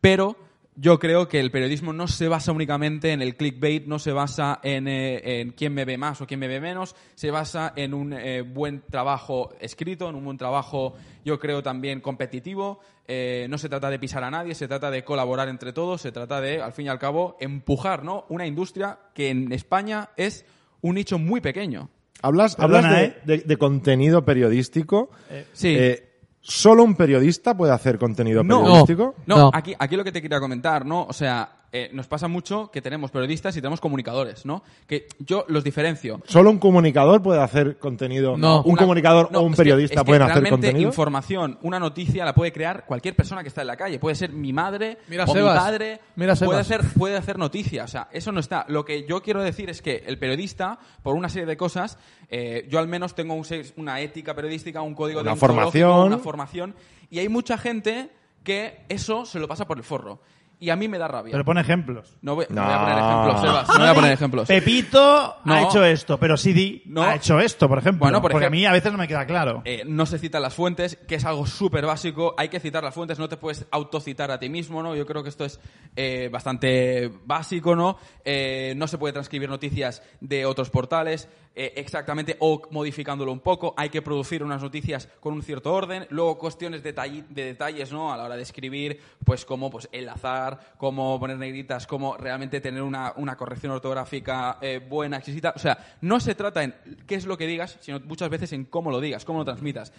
Pero yo creo que el periodismo no se basa únicamente en el clickbait, no se basa en, eh, en quién me ve más o quién me ve menos, se basa en un eh, buen trabajo escrito, en un buen trabajo, yo creo, también competitivo. Eh, no se trata de pisar a nadie, se trata de colaborar entre todos, se trata de, al fin y al cabo, empujar ¿no? una industria que en España es un nicho muy pequeño. Hablas, Perdona, hablas de, ¿eh? de- de contenido periodístico. Sí. Eh, ¿Solo un periodista puede hacer contenido No. periodístico? No, No. Aquí, aquí lo que te quería comentar, ¿no? O sea, eh, nos pasa mucho que tenemos periodistas y tenemos comunicadores, ¿no? Que yo los diferencio. ¿Solo un comunicador puede hacer contenido? No. ¿Un Una- comunicador no, o un es que- periodista es que pueden hacer realmente contenido? información, una noticia la puede crear cualquier persona que está en la calle. Puede ser mi madre Mira, o Sebas. mi padre. Mira, puede hacer, puede hacer noticia. O sea, eso no está. Lo que yo quiero decir es que el periodista, por una serie de cosas, eh, yo al menos tengo un una ética periodística, un código Una deontológico, formación. una formación. Y hay mucha gente que eso se lo pasa por el forro. Y a mí me da rabia. Pero pone ejemplos. no, voy, no No. voy a poner ejemplos, Sebas. No voy a poner ejemplos. Pepito No. ha hecho esto, pero Sidi No. ha hecho esto, por ejemplo. Bueno, por porque a mí a veces no me queda claro. Eh, no se citan las fuentes, que es algo súper básico. Hay que citar las fuentes, no te puedes autocitar a ti mismo, ¿no? Yo creo que esto es eh, bastante básico, ¿no? Eh, no se puede transcribir noticias de otros portales eh, exactamente o modificándolo un poco. Hay que producir unas noticias con un cierto orden. Luego, cuestiones de, de detalles, ¿no? A la hora de escribir, pues cómo pues, enlazar, cómo poner negritas, cómo realmente tener una, una corrección ortográfica eh, buena, exquisita. O sea, no se trata en qué es lo que digas, sino muchas veces en cómo lo digas, cómo lo transmitas.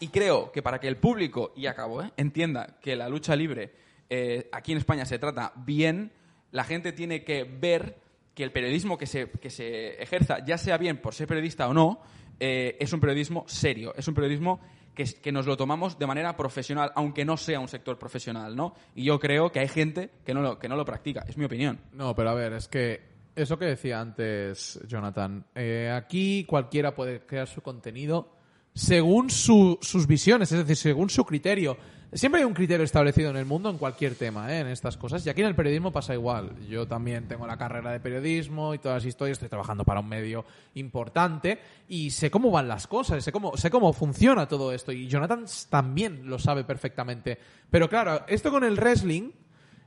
Y creo que para que el público, y acabo, ¿eh? entienda que la lucha libre eh, aquí en España se trata bien, la gente tiene que ver que el periodismo que se, que se ejerza, ya sea bien por ser periodista o no, es un periodismo serio, es un periodismo que, que nos lo tomamos de manera profesional, aunque no sea un sector profesional, ¿no? Y yo creo que hay gente que no lo, que no lo practica, es mi opinión. No, pero a ver, es que eso que decía antes Jonathan, eh, aquí cualquiera puede crear su contenido según su- sus visiones, es decir, según su criterio. Siempre hay un criterio establecido en el mundo en cualquier tema, ¿eh? en estas cosas. Y aquí en el periodismo pasa igual. Yo también tengo la carrera de periodismo y todas las historias. Estoy trabajando para un medio importante y sé cómo van las cosas, sé cómo, sé cómo funciona todo esto. Y Jonathan también lo sabe perfectamente. Pero claro, esto con el wrestling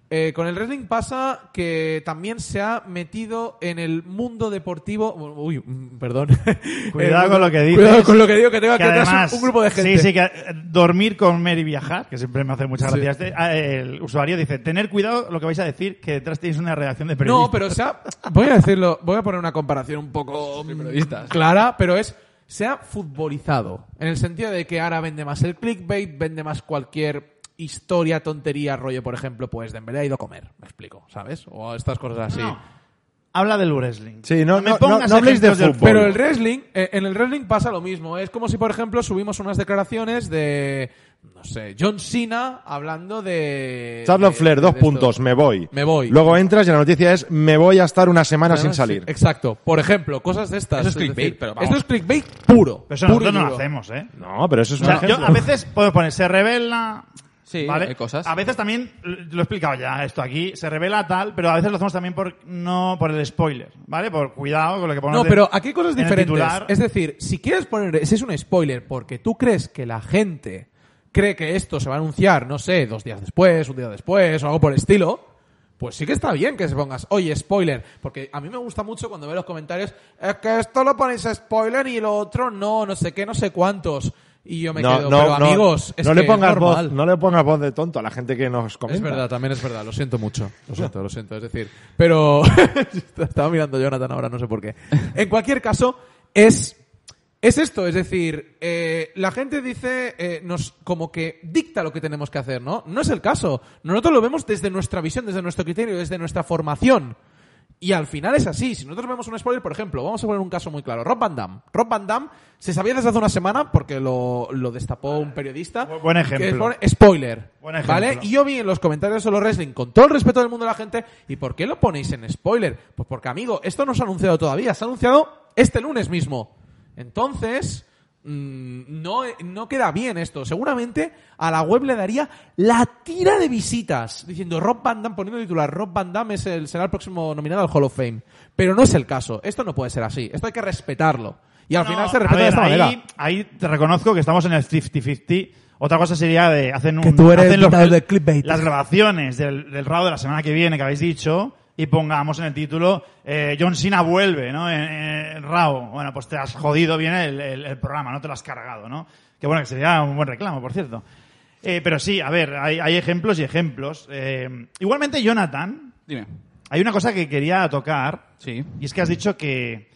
eh, con el wrestling pasa que también se ha metido en el mundo deportivo. Uy, mm, perdón. Cuidado con lo que dices. Cuidado con lo que digo, que tengo aquí Que atrás además- un, un grupo de gente. Sí, sí, que eh, dormir, comer y viajar, que siempre me hace mucha Sí. gracia. Este, ah, el usuario dice, tener cuidado lo que vais a decir, que detrás tenéis una redacción de periodistas. No, pero se ha, voy a decirlo, voy a poner una comparación un poco mm, periodistas. clara, pero es se ha futbolizado en el sentido de que ahora vende más el clickbait, vende más cualquier historia, tontería, rollo, por ejemplo, pues de en verdad he ido a comer, me explico, ¿sabes? O estas cosas así. No. Habla del wrestling. Sí, no, me no, pongas no- no habléis de fútbol. Pero el wrestling, eh, en el wrestling pasa lo mismo. Es como si, por ejemplo, subimos unas declaraciones de, no sé, John Cena hablando de... Charlotte de- Flair, de dos puntos, me voy. Me voy. Luego entras y la noticia es, me voy a estar una semana sin salir. sí, Exacto. Por ejemplo, cosas de estas. Eso es clickbait, decir, pero vamos. Esto es clickbait puro. Pero eso puro nosotros no lo hacemos, ¿eh? No, pero eso es O un yo a veces puedo poner, se revela... Sí, ¿vale? hay cosas. A veces también, lo he explicado ya esto aquí, se revela tal, pero a veces lo hacemos también por, no por el spoiler, ¿vale? Por cuidado con lo que ponemos No, pero aquí hay cosas diferentes. Es decir, si quieres poner, si es un spoiler porque tú crees que la gente cree que esto se va a anunciar, no sé, dos días después, un día después o algo por el estilo, pues sí que está bien que se pongas, oye, spoiler. Porque a mí me gusta mucho cuando veo los comentarios, es que esto lo ponéis spoiler y lo otro no, no sé qué, no sé cuántos. Y yo me no, quedo, no, pero no, amigos, es no que le pongas es voz, no le pongas voz de tonto a la gente que nos comenta. Es verdad, también es verdad, lo siento mucho. Lo siento, lo siento. Es decir, pero. Estaba mirando Jonathan ahora, no sé por qué. En cualquier caso, es. Es esto, es decir, eh, la gente dice, eh, nos como que dicta lo que tenemos que hacer, ¿no? No es el caso. Nosotros lo vemos desde nuestra visión, desde nuestro criterio, desde nuestra formación. Y al final es así. Si nosotros vemos un spoiler, por ejemplo, vamos a poner un caso muy claro. Rob Van Damme. Rob Van Damme se sabía desde hace una semana, porque lo, lo destapó un periodista. Bu- buen ejemplo. que spoiler. Buen ejemplo. ¿Vale? Y yo vi en los comentarios de Solo Wrestling, con todo el respeto del mundo de la gente, ¿y por qué lo ponéis en spoiler? Pues porque, amigo, esto no se ha anunciado todavía. Se ha anunciado este lunes mismo. Entonces, no, no queda bien esto. Seguramente a la web le daría la tira de visitas diciendo Rob Van Damme, poniendo titular, Rob Van Damme es el, será el próximo nominado al Hall of Fame. Pero no es el caso. Esto no puede ser así. Esto hay que respetarlo. Y al No, final se respeta de esta ahí, manera. Ahí te reconozco que estamos en el 50-50. Otra cosa sería de hacen un, Que tú eres hacen los- clickbait. las grabaciones del, del de la semana que viene que habéis dicho y pongamos en el título eh, John Cena vuelve, ¿no? En, en Raw. Bueno, pues te has jodido bien el, el- el programa, no te lo has cargado, ¿no? Que bueno, que sería un buen reclamo, por cierto. Eh, pero sí, a ver, hay, hay ejemplos y ejemplos. Eh, igualmente, Jonathan, Dime. hay una cosa que quería tocar Sí. y es que has dicho que,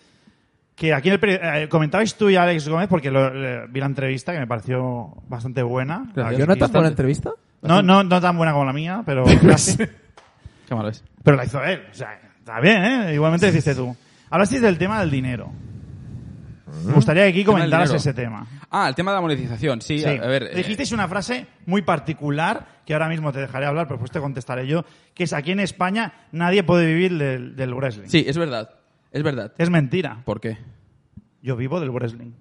que aquí en el eh, comentabais tú y Alex Gómez, porque lo- le- vi la entrevista que me pareció bastante buena. ¿Jonathan, buena Bastante. entrevista? No, no, no tan buena como la mía, pero casi. Qué malo es. Pero la hizo él. O sea, está bien, ¿eh? Igualmente deciste tú. Hablasteis del tema del dinero. Me gustaría que aquí comentaras ese tema. Ah, el tema de la monetización. Sí, Sí. a, a ver. eh, Dijisteis una frase muy particular que ahora mismo te dejaré hablar, pero después te contestaré yo, que es aquí en España nadie puede vivir del, del wrestling. sí, es verdad. Es verdad. Es mentira. ¿Por qué? Yo vivo del wrestling.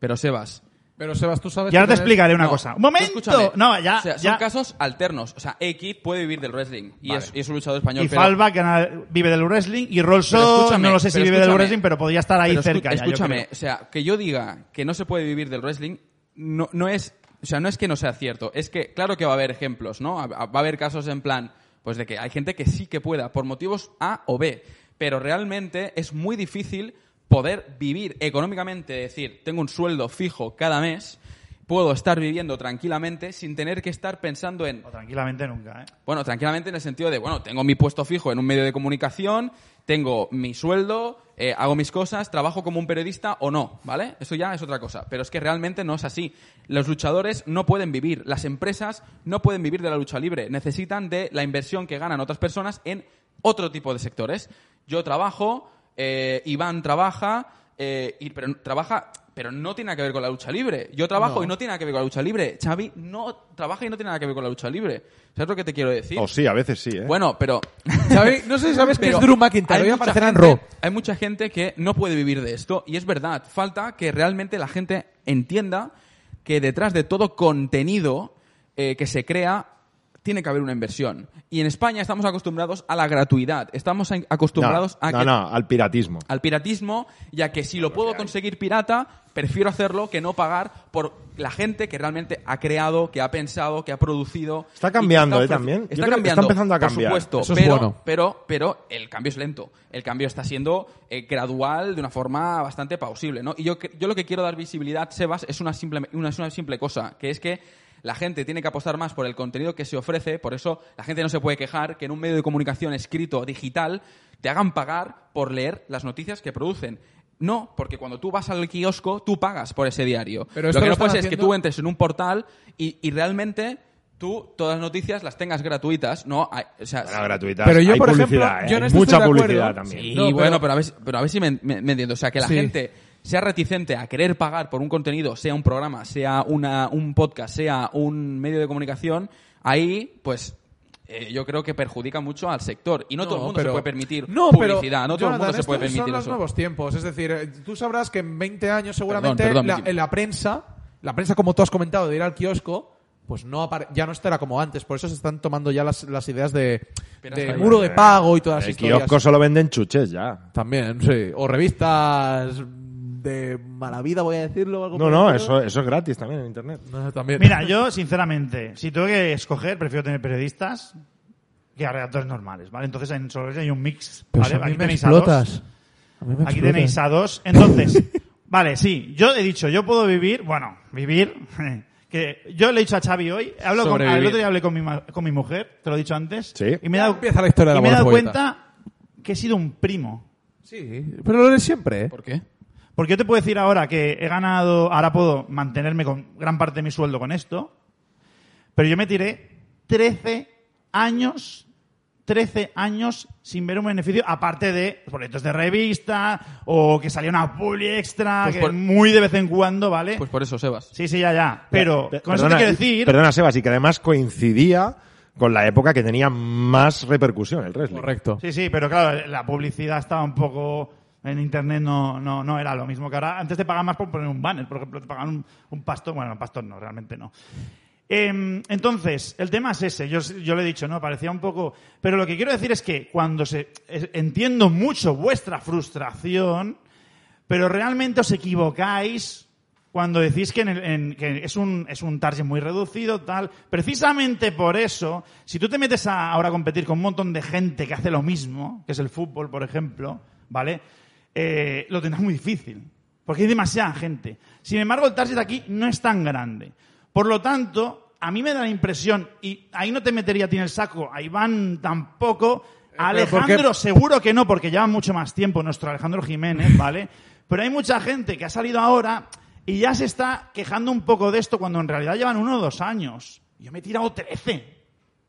Pero Sebas, Pero Sebas, tú sabes Y ahora te explicaré una No, cosa. ¡Un momento! No, ya, O sea, son ya. casos alternos. O sea, X puede vivir del wrestling y, Vale. es, y es un luchador español. Y pero- Falva, que vive del wrestling, y Rolso, no lo sé si vive del wrestling, pero podría estar ahí cerca. escúchame, o sea, que yo diga que no se puede vivir del wrestling no, no es, o sea, no es que no sea cierto, es que claro que va a haber ejemplos, ¿no? Va a haber casos en plan, pues de que hay gente que sí que pueda por motivos A o B, pero realmente es muy difícil poder vivir económicamente, decir, tengo un sueldo fijo cada mes, puedo estar viviendo tranquilamente sin tener que estar pensando en O tranquilamente nunca, ¿eh? bueno, tranquilamente en el sentido de, bueno, tengo mi puesto fijo en un medio de comunicación, tengo mi sueldo, eh, hago mis cosas, trabajo como un periodista o no, ¿vale? Eso ya es otra cosa. Pero es que realmente no es así. Los luchadores no pueden vivir, las empresas no pueden vivir de la lucha libre. Necesitan de la inversión que ganan otras personas en otro tipo de sectores. Yo trabajo, eh, Iván trabaja, eh, y, pero trabaja, pero no tiene nada que ver con la lucha libre. Yo trabajo No. y no tiene nada que ver con la lucha libre. Xavi no trabaja y no tiene nada que ver con la lucha libre. ¿Sabes lo que te quiero decir? O sí, a veces sí, ¿eh? Bueno, pero... ¿Sabe- No sé si sabes que es Drew McIntyre. hay Hoy mucha aparecerá en Raw. Hay mucha gente que no puede vivir de esto y es verdad. Falta que realmente la gente entienda que detrás de todo contenido eh, que se crea tiene que haber una inversión. Y en España estamos acostumbrados a la gratuidad. Estamos acostumbrados no, a no, que no, al piratismo. al piratismo, ya que si lo puedo conseguir pirata, prefiero hacerlo que no pagar por la gente que realmente ha creado, que ha pensado, que ha producido. Está cambiando, ofreci- ¿eh? También. Está cambiando. está empezando a por cambiar. supuesto, Eso es pero, bueno. pero, pero el cambio es lento. El cambio está siendo eh, gradual de una forma bastante pausible, ¿no? Y yo, yo lo que quiero dar visibilidad, Sebas, es una simple, una, es una simple cosa, que es que la gente tiene que apostar más por el contenido que se ofrece, por eso la gente no se puede quejar que en un medio de comunicación escrito digital te hagan pagar por leer las noticias que producen. No, porque cuando tú vas al kiosco, tú pagas por ese diario. Pero lo que lo no puede están ser es que tú entres en un portal y, y realmente tú todas las noticias las tengas gratuitas, ¿no? Hay- o sea, Bueno, gratuitas. Pero yo, Hay por publicidad, ejemplo, ¿eh? yo en esto Mucha estoy de publicidad también. Sí, No, pero- bueno, pero a ver, pero a ver si me, me- me entiendo. O sea, que la Sí. gente sea reticente a querer pagar por un contenido, sea un programa, sea una, un podcast, sea un medio de comunicación, ahí, pues, eh, yo creo que perjudica mucho al sector. Y no, todo el mundo pero- se puede permitir No, publicidad, pero, no todo el mundo se puede permitir son los eso. nuevos tiempos. Es decir, eh, tú sabrás que en 20 años seguramente perdón, la, Miki. en la prensa, la prensa como tú has comentado de ir al kiosco, pues no apare- ya no estará como antes. Por eso se están tomando ya las, las ideas de, muro de pago y todas las El historias. kiosco solo venden chuches ya. También, sí. O revistas de mala vida, voy a decirlo. o Algo No, no, eso, eso es gratis también en internet. No, también. Mira, yo, sinceramente, si tengo que escoger, prefiero tener periodistas que a redactores normales, ¿vale? Entonces, en Solores hay un mix, Pero ¿vale? si a mí Aquí me tenéis a dos. explotas. A mí me Aquí explotas. tenéis a dos. Entonces, vale, sí, yo he dicho, yo puedo vivir, bueno, vivir, que yo le he dicho a Xavi hoy, hablo con, el otro día hablé con mi, ma- con mi mujer, te lo he dicho antes, Sí. y me he dado, empieza la historia de y la me he dado cuenta que he sido un primo. Sí, pero lo eres siempre, ¿eh? ¿Por qué? Porque yo te puedo decir ahora que he ganado, ahora puedo mantenerme con gran parte de mi sueldo con esto, pero yo me tiré 13 años, 13 años sin ver un beneficio, aparte de proyectos de revista, o que salía una publi extra, Pues que por- muy de vez en cuando, ¿vale? Pues por eso, Sebas. sí, sí, ya, ya. Pero, Pe- con eso perdona, te quiero decir... Perdona, Sebas, y que además coincidía con la época que tenía más repercusión el wrestling. Correcto. Sí, sí, pero claro, la publicidad estaba un poco... En internet no, no, no era lo mismo que ahora. Antes te pagaban más por poner un banner, por ejemplo, te pagaban un, pastor. Bueno, un pastor no, realmente no. Em, entonces, el tema es ese. Yo, yo le he dicho, ¿no? Parecía un poco. Pero lo que quiero decir es que cuando se. entiendo mucho vuestra frustración, pero realmente os equivocáis cuando decís que, en el- en- que es, un, es un target muy reducido, tal. Precisamente por eso, si tú te metes a, ahora a competir con un montón de gente que hace lo mismo, que es el fútbol, por ejemplo, ¿vale? Eh, lo tendrás muy difícil. Porque hay demasiada gente. Sin embargo, el target aquí no es tan grande. Por lo tanto, a mí me da la impresión, y ahí no te metería a ti en el saco, a Iván tampoco, a pero ¿por qué? Alejandro seguro que no, porque lleva mucho más tiempo nuestro Alejandro Jiménez, ¿vale? Pero hay mucha gente que ha salido ahora y ya se está quejando un poco de esto cuando en realidad llevan uno o dos años. Yo me he tirado 13.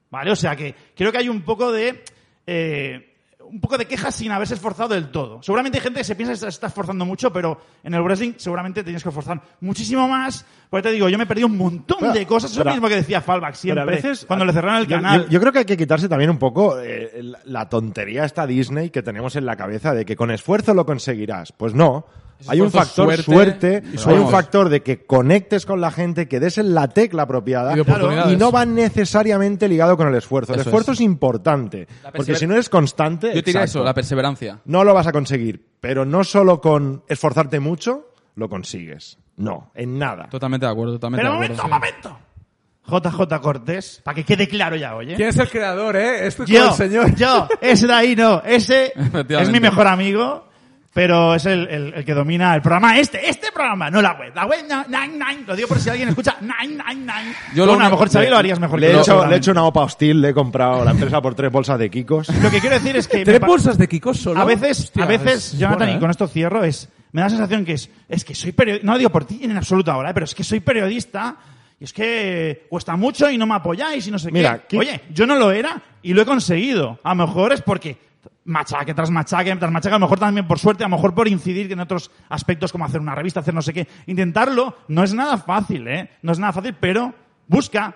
¿Vale? O sea que creo que hay un poco de. eh, un poco de quejas sin haberse esforzado del todo. Seguramente hay gente que se piensa que se está esforzando mucho, pero en el wrestling seguramente tienes que esforzar muchísimo más. Porque te digo, yo me he perdido un montón Pero- de cosas. Eso es lo mismo que decía Fallback siempre. Pero a veces, cuando le cerraron el canal. Yo, yo creo que hay que quitarse también un poco eh, la tontería esta Disney que tenemos en la cabeza de que con esfuerzo lo conseguirás. Pues no. Hay un factor suerte suerte, hay un factor de que conectes con la gente, que des en la tecla apropiada Y oportunidades. y no va necesariamente ligado con el esfuerzo. El Eso esfuerzo es. es, importante, porque si no eres constante, Yo te diría eso, la perseverancia. no lo vas a conseguir. Pero no solo con esforzarte mucho lo consigues. No, en nada. Totalmente de acuerdo, totalmente Pero de momento, acuerdo. momento. JJ Cortés, para que quede claro ya, oye. ¿Quién es el creador, eh? Esto es Yo, el señor. yo, ese de ahí no, ese es mi mejor amigo, pero es el, el- el que domina el programa este, este programa, no la web. La web, no, nine, nine, lo digo por si alguien escucha, nine, nine, nine. Yo lo Bueno, a lo mejor Xavi lo harías mejor Le que he, yo, hecho, le he hecho una OPA hostil, le he comprado la empresa por tres bolsas de Kikos. Lo que quiero decir es que... ¿Tres bolsas de Kiko solo? A veces, Hostia, a veces, es Jonathan, buena, y ¿eh? con esto cierro, es, me da la sensación que es, es que soy periodista, no lo digo por ti en absoluto ahora, ¿eh? pero es que soy periodista y es que cuesta mucho y no me apoyáis y no sé Mira, qué. ¿qué- Oye, yo no lo era y lo he conseguido. A lo mejor es porque machaque tras machaque tras machaque, a lo mejor también por suerte, a lo mejor por incidir en otros aspectos como hacer una revista, hacer no sé qué. Intentarlo no es nada fácil, ¿eh? No es nada fácil, pero busca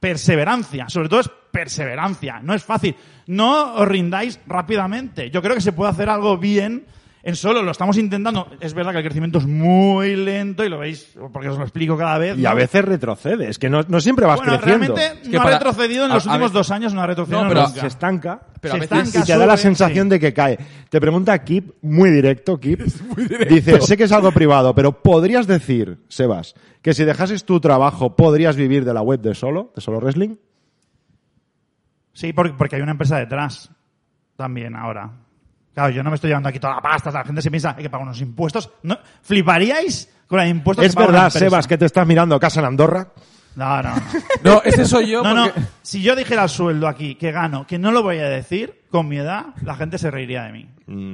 perseverancia. Sobre todo es perseverancia. No es fácil. No os rindáis rápidamente. Yo creo que se puede hacer algo bien en solo. Lo estamos intentando. Es verdad que el crecimiento es muy lento y lo veis porque os lo explico cada vez. Y a veces retrocedes, que no, no siempre vas Bueno, creciendo. realmente que no para- ha retrocedido en a- los a últimos veces- dos años, no ha retrocedido No, pero nunca. se estanca. Pero a Se veces- estanca, y te da la sensación sí. de que cae. Te pregunta Kip, muy directo, Kip. Dice, sé que es algo privado, pero ¿podrías decir, Sebas, que si dejases tu trabajo podrías vivir de la web de solo, de solo wrestling? Sí, porque, porque hay una empresa detrás también ahora. Claro, yo no me estoy llevando aquí toda la pasta, la gente se piensa hay que pagar unos impuestos. ¿No? ¿Fliparíais con los impuestos Es que verdad? Sebas, que te estás mirando casa en Andorra. No, no. No, ese soy yo No, no. porque... Si yo dijera el sueldo aquí que gano, que no lo voy a decir, con mi edad, la gente se reiría de mí.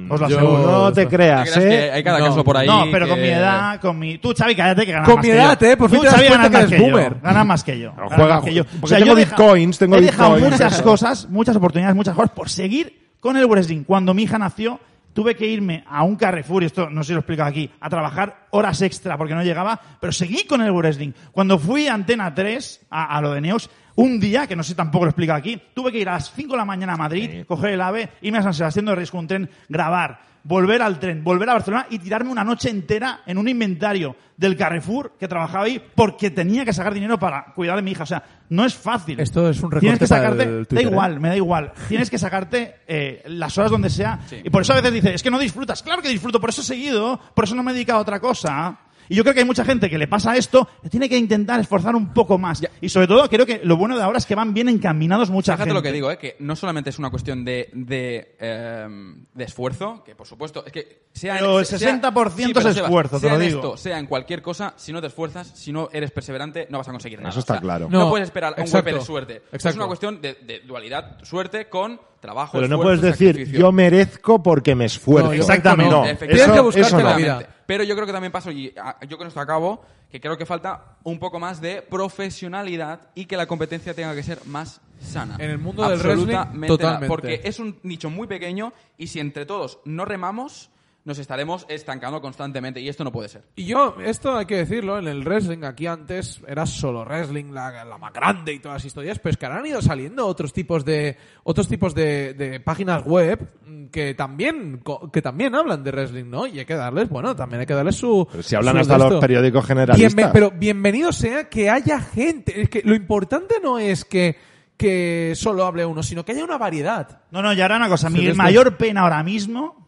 Os lo yo- aseguro. No te ¿Te creas, creas que ¿eh? hay cada No. caso por ahí? No, pero que- con mi edad, con mi... Tú, Xavi, cállate que ganas Con más mi que edad, yo. ¿eh? Por fin Tú, te das Xavi, cuenta que eres boomer. Ganas más que yo. No, juega- más que yo. porque tengo yo he deja- bitcoins, tengo He dejado bitcoins, muchas eso. cosas, muchas oportunidades, muchas cosas por seguir con el wrestling. Cuando mi hija nació, tuve que irme a un Carrefour, y esto no sé si lo he explicado aquí, a trabajar horas extra porque no llegaba, pero seguí con el wrestling. Cuando fui a Antena 3, a, a lo de Neos, un día, que no sé tampoco lo he explicado aquí, tuve que ir a las 5 de la mañana a Madrid, coger el AVE, irme a San Sebastián de Reyes con un tren, grabar, volver al tren, volver a Barcelona y tirarme una noche entera en un inventario del Carrefour que trabajaba ahí porque tenía que sacar dinero para cuidar de mi hija. O sea, no es fácil. Esto es un Tienes que recorte para sacarte, el da Twitter, ¿eh? igual, me da igual. Tienes que sacarte eh, las horas donde sea. Y por eso a veces dices, es que no disfrutas. Claro que disfruto, por eso he seguido, por eso no me he dedicado a otra cosa. Y yo creo que hay mucha gente que le pasa esto, que tiene que intentar esforzar un poco más. Ya. Y sobre todo, creo que lo bueno de ahora es que van bien encaminados mucha Fíjate gente. lo que digo, ¿eh? que no solamente es una cuestión de, de, eh, de esfuerzo, que por supuesto, es que sea Pero el sea- 60% sí, pero es esfuerzo, te sea lo en digo. esto, sea en cualquier cosa, si no te esfuerzas, si no eres perseverante, no vas a conseguir nada. Eso está O sea, claro. No, No, puedes esperar a un exacto, golpe de suerte. Es exacto. una cuestión de, de dualidad, suerte con trabajo, Pero no puedes decir, sacrificio. yo merezco porque me esfuerzo. No, Exactamente. No. Tienes que eso, buscarte eso no. la vida. Pero yo creo que también paso, y ah, yo con esto acabo, que creo que falta un poco más de profesionalidad y que la competencia tenga que ser más sana. En el mundo del wrestling, totalmente. Porque es un nicho muy pequeño y si entre todos no remamos, nos estaremos estancando constantemente y esto no puede ser. Y yo, esto hay que decirlo, en el wrestling aquí antes era solo wrestling, la, la más grande y todas las historias, pero es que ahora han ido saliendo otros tipos de otros tipos de, de páginas web que también que también hablan de wrestling, ¿no? Y hay que darles, bueno, también hay que darles su Pero si hablan su hasta los periódicos generalistas. Pero bienvenido sea que haya gente. Es que lo importante no es que, que solo hable uno, sino que haya una variedad. No, no, y ahora una cosa. Mi mayor pena ahora mismo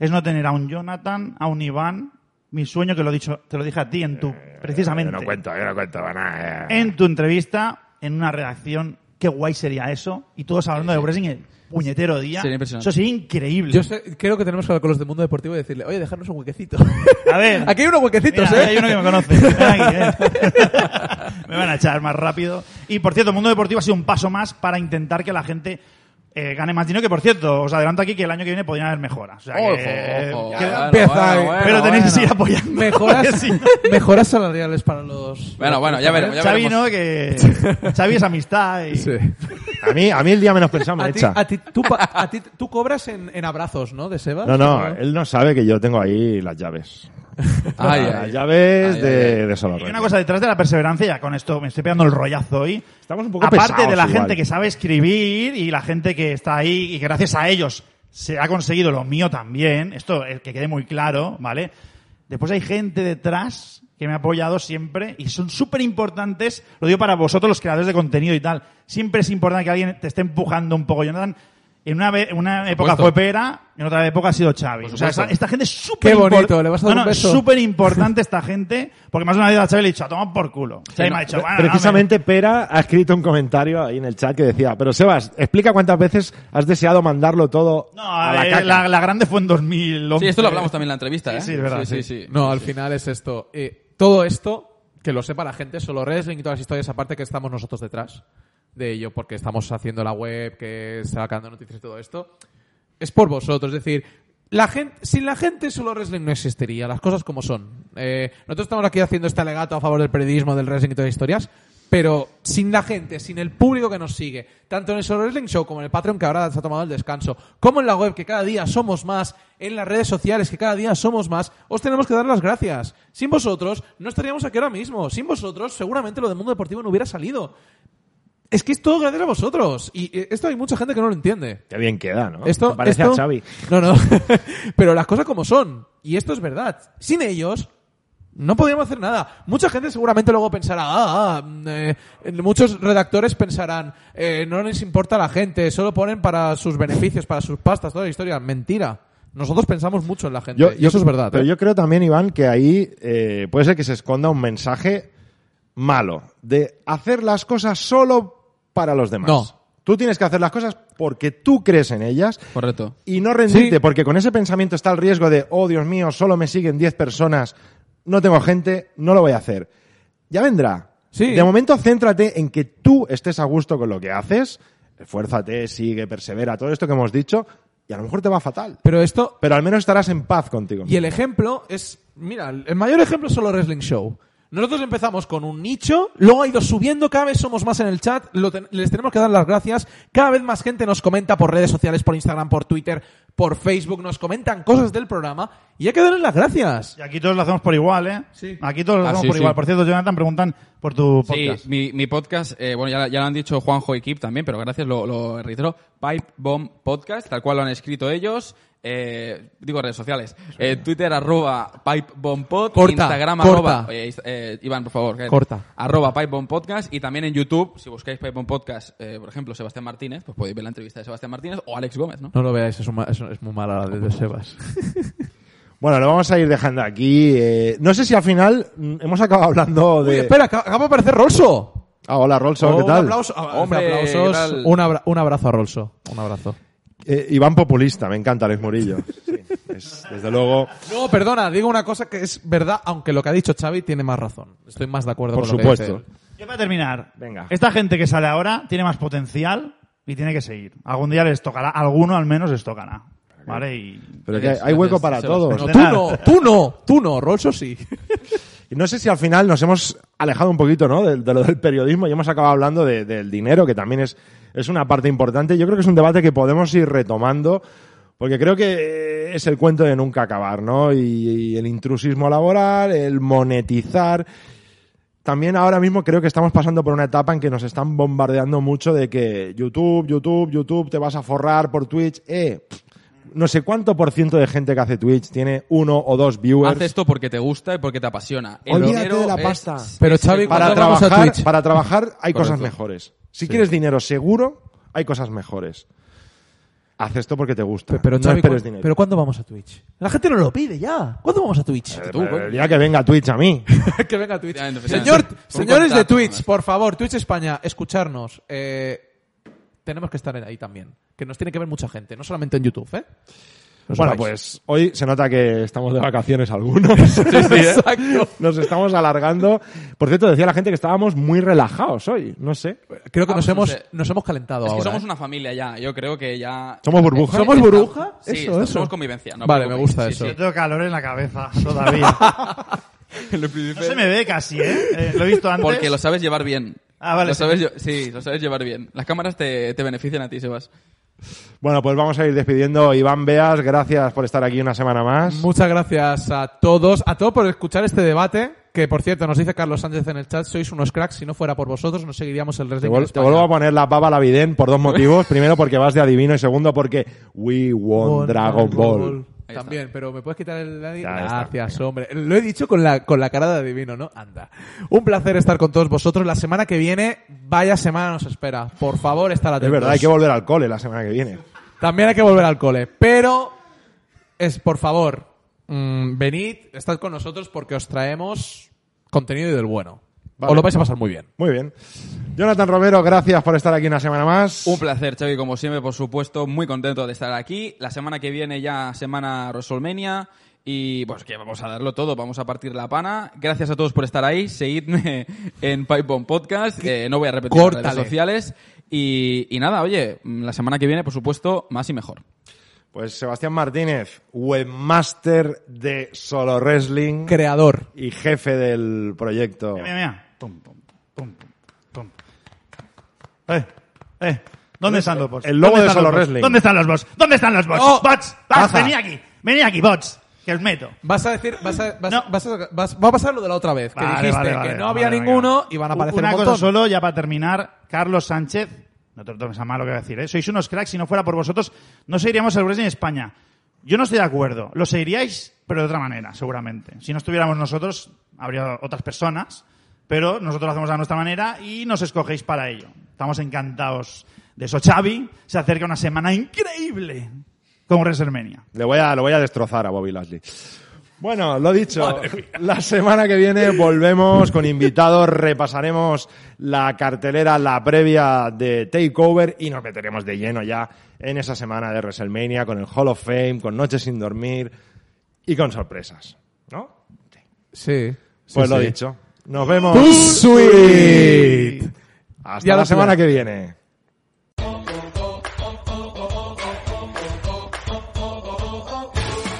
es no tener a un Jonathan, a un Iván. Mi sueño, que lo, he dicho, te lo dije a ti en tu, precisamente, Yo no cuento, yo no cuento nada. eh. en tu entrevista, en una redacción. Qué guay sería eso. Y todos hablando de wrestling el puñetero día. Sería impresionante. Eso sería increíble. Yo sé- creo que tenemos que hablar con los del mundo deportivo y decirle, oye, dejarnos un huequecito. A ver. Aquí hay unos huequecitos, Mira, ¿eh? hay uno que me conoce. Ven aquí, ven. me van a echar más rápido. Y por cierto, el mundo deportivo ha sido un paso más para intentar que la gente eh, gane más dinero. Que por cierto, os adelanto aquí que el año que viene podrían haber mejoras. O sea, que- Ojo, ojo. que- Bueno, empieza bueno, ahí. bueno, pero tenéis que bueno. seguir apoyando. Mejoras, mejoras salariales para los... Bueno, bueno, ya veremos. Ya Xavi, veremos. ¿no? Que Xavi es amistad. Y... Sí. A mí, a mí el día menos pensado me A ti, echa. a ti- tú, pa- a ti- tú cobras en, en abrazos, ¿no? De Sebas. No, no, ¿O él no sabe que yo tengo ahí las llaves. Ay, las ay. llaves Ay, de, de solo Y una cosa detrás de la perseverancia, ya con esto me estoy pegando el rollazo hoy. Estamos un poco Aparte de la igual. gente que sabe escribir y la gente que está ahí y que gracias a ellos se ha conseguido lo mío también, esto el que quede muy claro, ¿vale? Después hay gente detrás que me ha apoyado siempre y son súper importantes, lo digo para vosotros los creadores de contenido y tal, siempre es importante que alguien te esté empujando un poco. Jonathan, en una, una época fue Pera, en otra época ha sido Xavi. O sea, esta, esta gente es súper Qué bonito, impor- ¿le vas a dar No, un no, beso? súper importante esta gente, porque más de una vez a Xavi le he dicho, a tomar por culo. Xavi no, me ha dicho, "Bueno, Precisamente Pera ha escrito un comentario ahí en el chat que decía, pero Sebas, explica cuántas veces has deseado mandarlo todo No, a la eh, la, la grande fue en 2011. Sí, esto lo hablamos también en la entrevista, ¿eh? Sí, sí, es verdad, Sí, sí. sí. No, al final es esto. Eh, todo esto, que lo sepa la gente, solo wrestling y todas las historias, aparte que estamos nosotros detrás de ello, porque estamos haciendo la web, que está sacando noticias y todo esto, es por vosotros. Es decir, la gente, sin la gente solo wrestling no existiría, las cosas como son. Eh, nosotros estamos aquí haciendo este alegato a favor del periodismo, del wrestling y todas las historias, pero sin la gente, sin el público que nos sigue, tanto en el Solo Wrestling Show como en el Patreon que ahora se ha tomado el descanso, como en la web que cada día somos más, en las redes sociales que cada día somos más, os tenemos que dar las gracias. Sin vosotros no estaríamos aquí ahora mismo. Sin vosotros seguramente lo del mundo deportivo no hubiera salido. Es que es todo gracias a vosotros. Y eh, esto hay mucha gente que no lo entiende. Qué bien queda, ¿no? Esto, Te parece esto- a Xavi. No, no. Pero las cosas como son. Y esto es verdad. Sin ellos, no podríamos hacer nada. Mucha gente seguramente luego pensará, ah, ah, mm, eh, muchos redactores pensarán, eh, no les importa la gente, solo ponen para sus beneficios, para sus pastas, toda la historia. Mentira. Nosotros pensamos mucho en la gente. y eso es verdad. Pero ¿eh? yo creo también, Iván, que ahí puede ser que se esconda un mensaje malo de hacer las cosas solo para los demás. No. Tú tienes que hacer las cosas porque tú crees en ellas Correcto. y no rendirte, Sí. porque con ese pensamiento está el riesgo de, oh Dios mío, solo me siguen 10 personas, no tengo gente, no lo voy a hacer. Ya vendrá. Sí. De momento, céntrate en que tú estés a gusto con lo que haces, esfuérzate, sigue, persevera, todo esto que hemos dicho, y a lo mejor te va fatal. Pero esto, Pero al menos estarás en paz contigo. Y el ejemplo es, mira, el mayor ejemplo es solo Wrestling Show. Nosotros empezamos con un nicho, luego ha ido subiendo, cada vez somos más en el chat, les tenemos que dar las gracias, cada vez más gente nos comenta por redes sociales, por Instagram, por Twitter, por Facebook, nos comentan cosas del programa y hay que darles las gracias. Y aquí todos lo hacemos por igual, ¿eh? Sí. Aquí todos lo Ah, hacemos sí, por sí. igual. Por cierto, Jonathan, preguntan por tu podcast. Sí, mi, mi podcast, eh, bueno, ya, ya lo han dicho Juanjo y Kip también, pero gracias, lo, lo reitero. Pipe Bomb Podcast, tal cual lo han escrito ellos. Eh, digo redes sociales. Eh, Twitter arroba Pipe Bomb Pod. Corta, Instagram corta. arroba. Oye, eh, Iván, por favor. Corta. Arroba Pipe Bomb Podcast. Y también en YouTube, si buscáis Pipe Bomb Podcast, eh, por ejemplo, Sebastián Martínez, pues podéis ver la entrevista de Sebastián Martínez o Alex Gómez, ¿no? No lo veáis, es, un ma- es, es muy mala la de, de Sebas. Bueno, lo vamos a ir dejando aquí. Eh, no sé si al final mm, hemos acabado hablando de... Uy, espera, acaba acaba de aparecer Rolso. Ah, hola, Rolso, Oh, ¿qué Un tal? aplauso, ah, Hombre, aplausos. Un, abra- un abrazo a Rolso. Un abrazo. Eh, Iván Populista, me encanta Alex Murillo. Sí, es, desde luego, No, perdona, digo una cosa que es verdad, aunque lo que ha dicho Xavi tiene más razón. Estoy más de acuerdo por con lo que dice supuesto. él. Yo para terminar, Venga. esta gente que sale ahora tiene más potencial y tiene que seguir. Algún día les tocará, alguno al menos les tocará. ¿Vale? Y Pero que hay, hay hueco para todos. No, tú no, tú no, tú no, Rolso sí. Y no sé si al final nos hemos alejado un poquito, ¿no? De, de lo del periodismo y hemos acabado hablando de- del dinero, que también es, es una parte importante. Yo creo que es un debate que podemos ir retomando, porque creo que es el cuento de nunca acabar, ¿no? Y, y el intrusismo laboral, el monetizar. También ahora mismo creo que estamos pasando por una etapa en que nos están bombardeando mucho de que YouTube, YouTube, YouTube, te vas a forrar por Twitch. Eh, no sé cuánto por ciento de gente que hace Twitch tiene uno o dos viewers. Haz esto porque te gusta y porque te apasiona. El Olvídate dinero de la es- pasta. Pero, Xavi, para ¿Cuándo vamos a trabajar, Twitch? para trabajar hay Correcto. cosas mejores. Si quieres dinero seguro, hay cosas mejores. Haz esto porque te gusta. Pero, no Xavi, esperes ¿cu- dinero. pero ¿cuándo vamos a Twitch? La gente no lo pide ya. ¿Cuándo vamos a Twitch? Eh, tú, el día que venga Twitch a mí. que venga Twitch. Señor, señores de Twitch, por favor, Twitch España, escucharnos. Eh, tenemos que estar ahí también. Que nos tiene que ver mucha gente, no solamente en YouTube, ¿eh? Bueno, sabéis. pues hoy se nota que estamos de vacaciones algunos. Exacto. Nos estamos alargando. Por cierto, decía la gente que estábamos muy relajados hoy. No sé. Creo que Vamos, nos no hemos, sé. nos hemos calentado Es que ahora. somos ¿eh? una familia ya. Yo creo que ya. ¿Somos burbuja? ¿Somos burbuja? Sí, Eso, so- eso. somos convivencia. no Vale, me gusta Sí, eso. sí. yo tengo calor en la cabeza todavía. Lo No se me ve casi, ¿eh? Eh, Lo he visto antes. Porque lo sabes llevar bien. Ah, vale, Lo sí. sabes sí, lo sabes llevar bien. Las cámaras te, te benefician a ti, Sebas. Bueno, pues vamos a ir despidiendo. Iván Beas, gracias por estar aquí una semana más. Muchas gracias a todos, a todos por escuchar este debate. Que por cierto, nos dice Carlos Sánchez en el chat, sois unos cracks, si no fuera por vosotros no seguiríamos el vuel- en te España". vuelvo a poner la baba la vidén por dos motivos. Primero porque vas de adivino y segundo porque we won Dragon Ball. Ahí También, pero ¿me puedes quitar el... Ya está, Gracias, hombre. Lo he dicho con la, con la cara de adivino, ¿no? Anda. Un placer estar con todos vosotros. La semana que viene, vaya semana nos espera. Por favor, estar Es atentos. verdad, hay que volver al cole la semana que viene. También hay que volver al cole. Pero, es por favor, mm, venid, estad con nosotros porque os traemos contenido y del bueno. Vale. Os lo vais a pasar muy bien. Muy bien. Jonathan Romero, gracias por estar aquí una semana más. Un placer, Xavi, como siempre, por supuesto. Muy contento de estar aquí. La semana que viene ya semana WrestleMania. Y pues que vamos a darlo todo, vamos a partir la pana. Gracias a todos por estar ahí. Seguidme en Pipe Bomb Podcast. Eh, no voy a repetir las redes sociales. Y, y nada, oye, la semana que viene, por supuesto, más y mejor. Pues Sebastián Martínez, webmaster de Solo Wrestling Creador. y jefe del proyecto. Mira, mira. Pum, pum, pum, pum, pum. Eh, eh. ¿Dónde están los bots? el logo ¿Dónde de Solo? Wrestling. ¿Dónde están los bots? ¿Dónde están los bots? Oh, bots, bots, venid aquí. Venid aquí, bots. Que os meto. Vas a decir, vas a, vas, No. vas a- vas- va a pasar lo de la otra vez, que Vale, dijiste vale, que no había ninguno y van a aparecer Una un cosa solo, ya para terminar. Carlos Sánchez. No te lo tomes a mal lo que voy a decir, ¿eh? Sois unos cracks. Si no fuera por vosotros, no seguiríamos el wrestling en España. Yo no estoy de acuerdo. Lo seguiríais, pero de otra manera, seguramente. Si no estuviéramos nosotros, habría otras personas. Pero nosotros lo hacemos a nuestra manera y nos escogéis para ello. Estamos encantados de eso. Xavi se acerca una semana increíble con WrestleMania. Le voy a, lo voy a destrozar a Bobby Lashley. Bueno, lo dicho, la semana que viene volvemos con invitados, repasaremos la cartelera, la previa de Takeover y nos meteremos de lleno ya en esa semana de WrestleMania con el Hall of Fame, con Noches sin dormir y con sorpresas. ¿No? Sí. Pues sí, lo sí. dicho. Nos vemos. Sweet. Hasta Ya la semana que viene.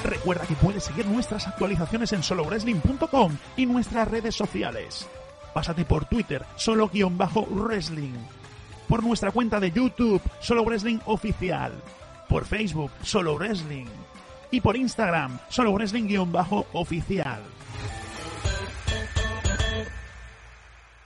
Recuerda que puedes seguir nuestras actualizaciones en solowrestling.com y nuestras redes sociales. Pásate por Twitter, solo-wrestling. Por nuestra cuenta de YouTube, Solo Wrestling Oficial. Por Facebook, Solo Wrestling. Y por Instagram, Solo Wrestling-oficial.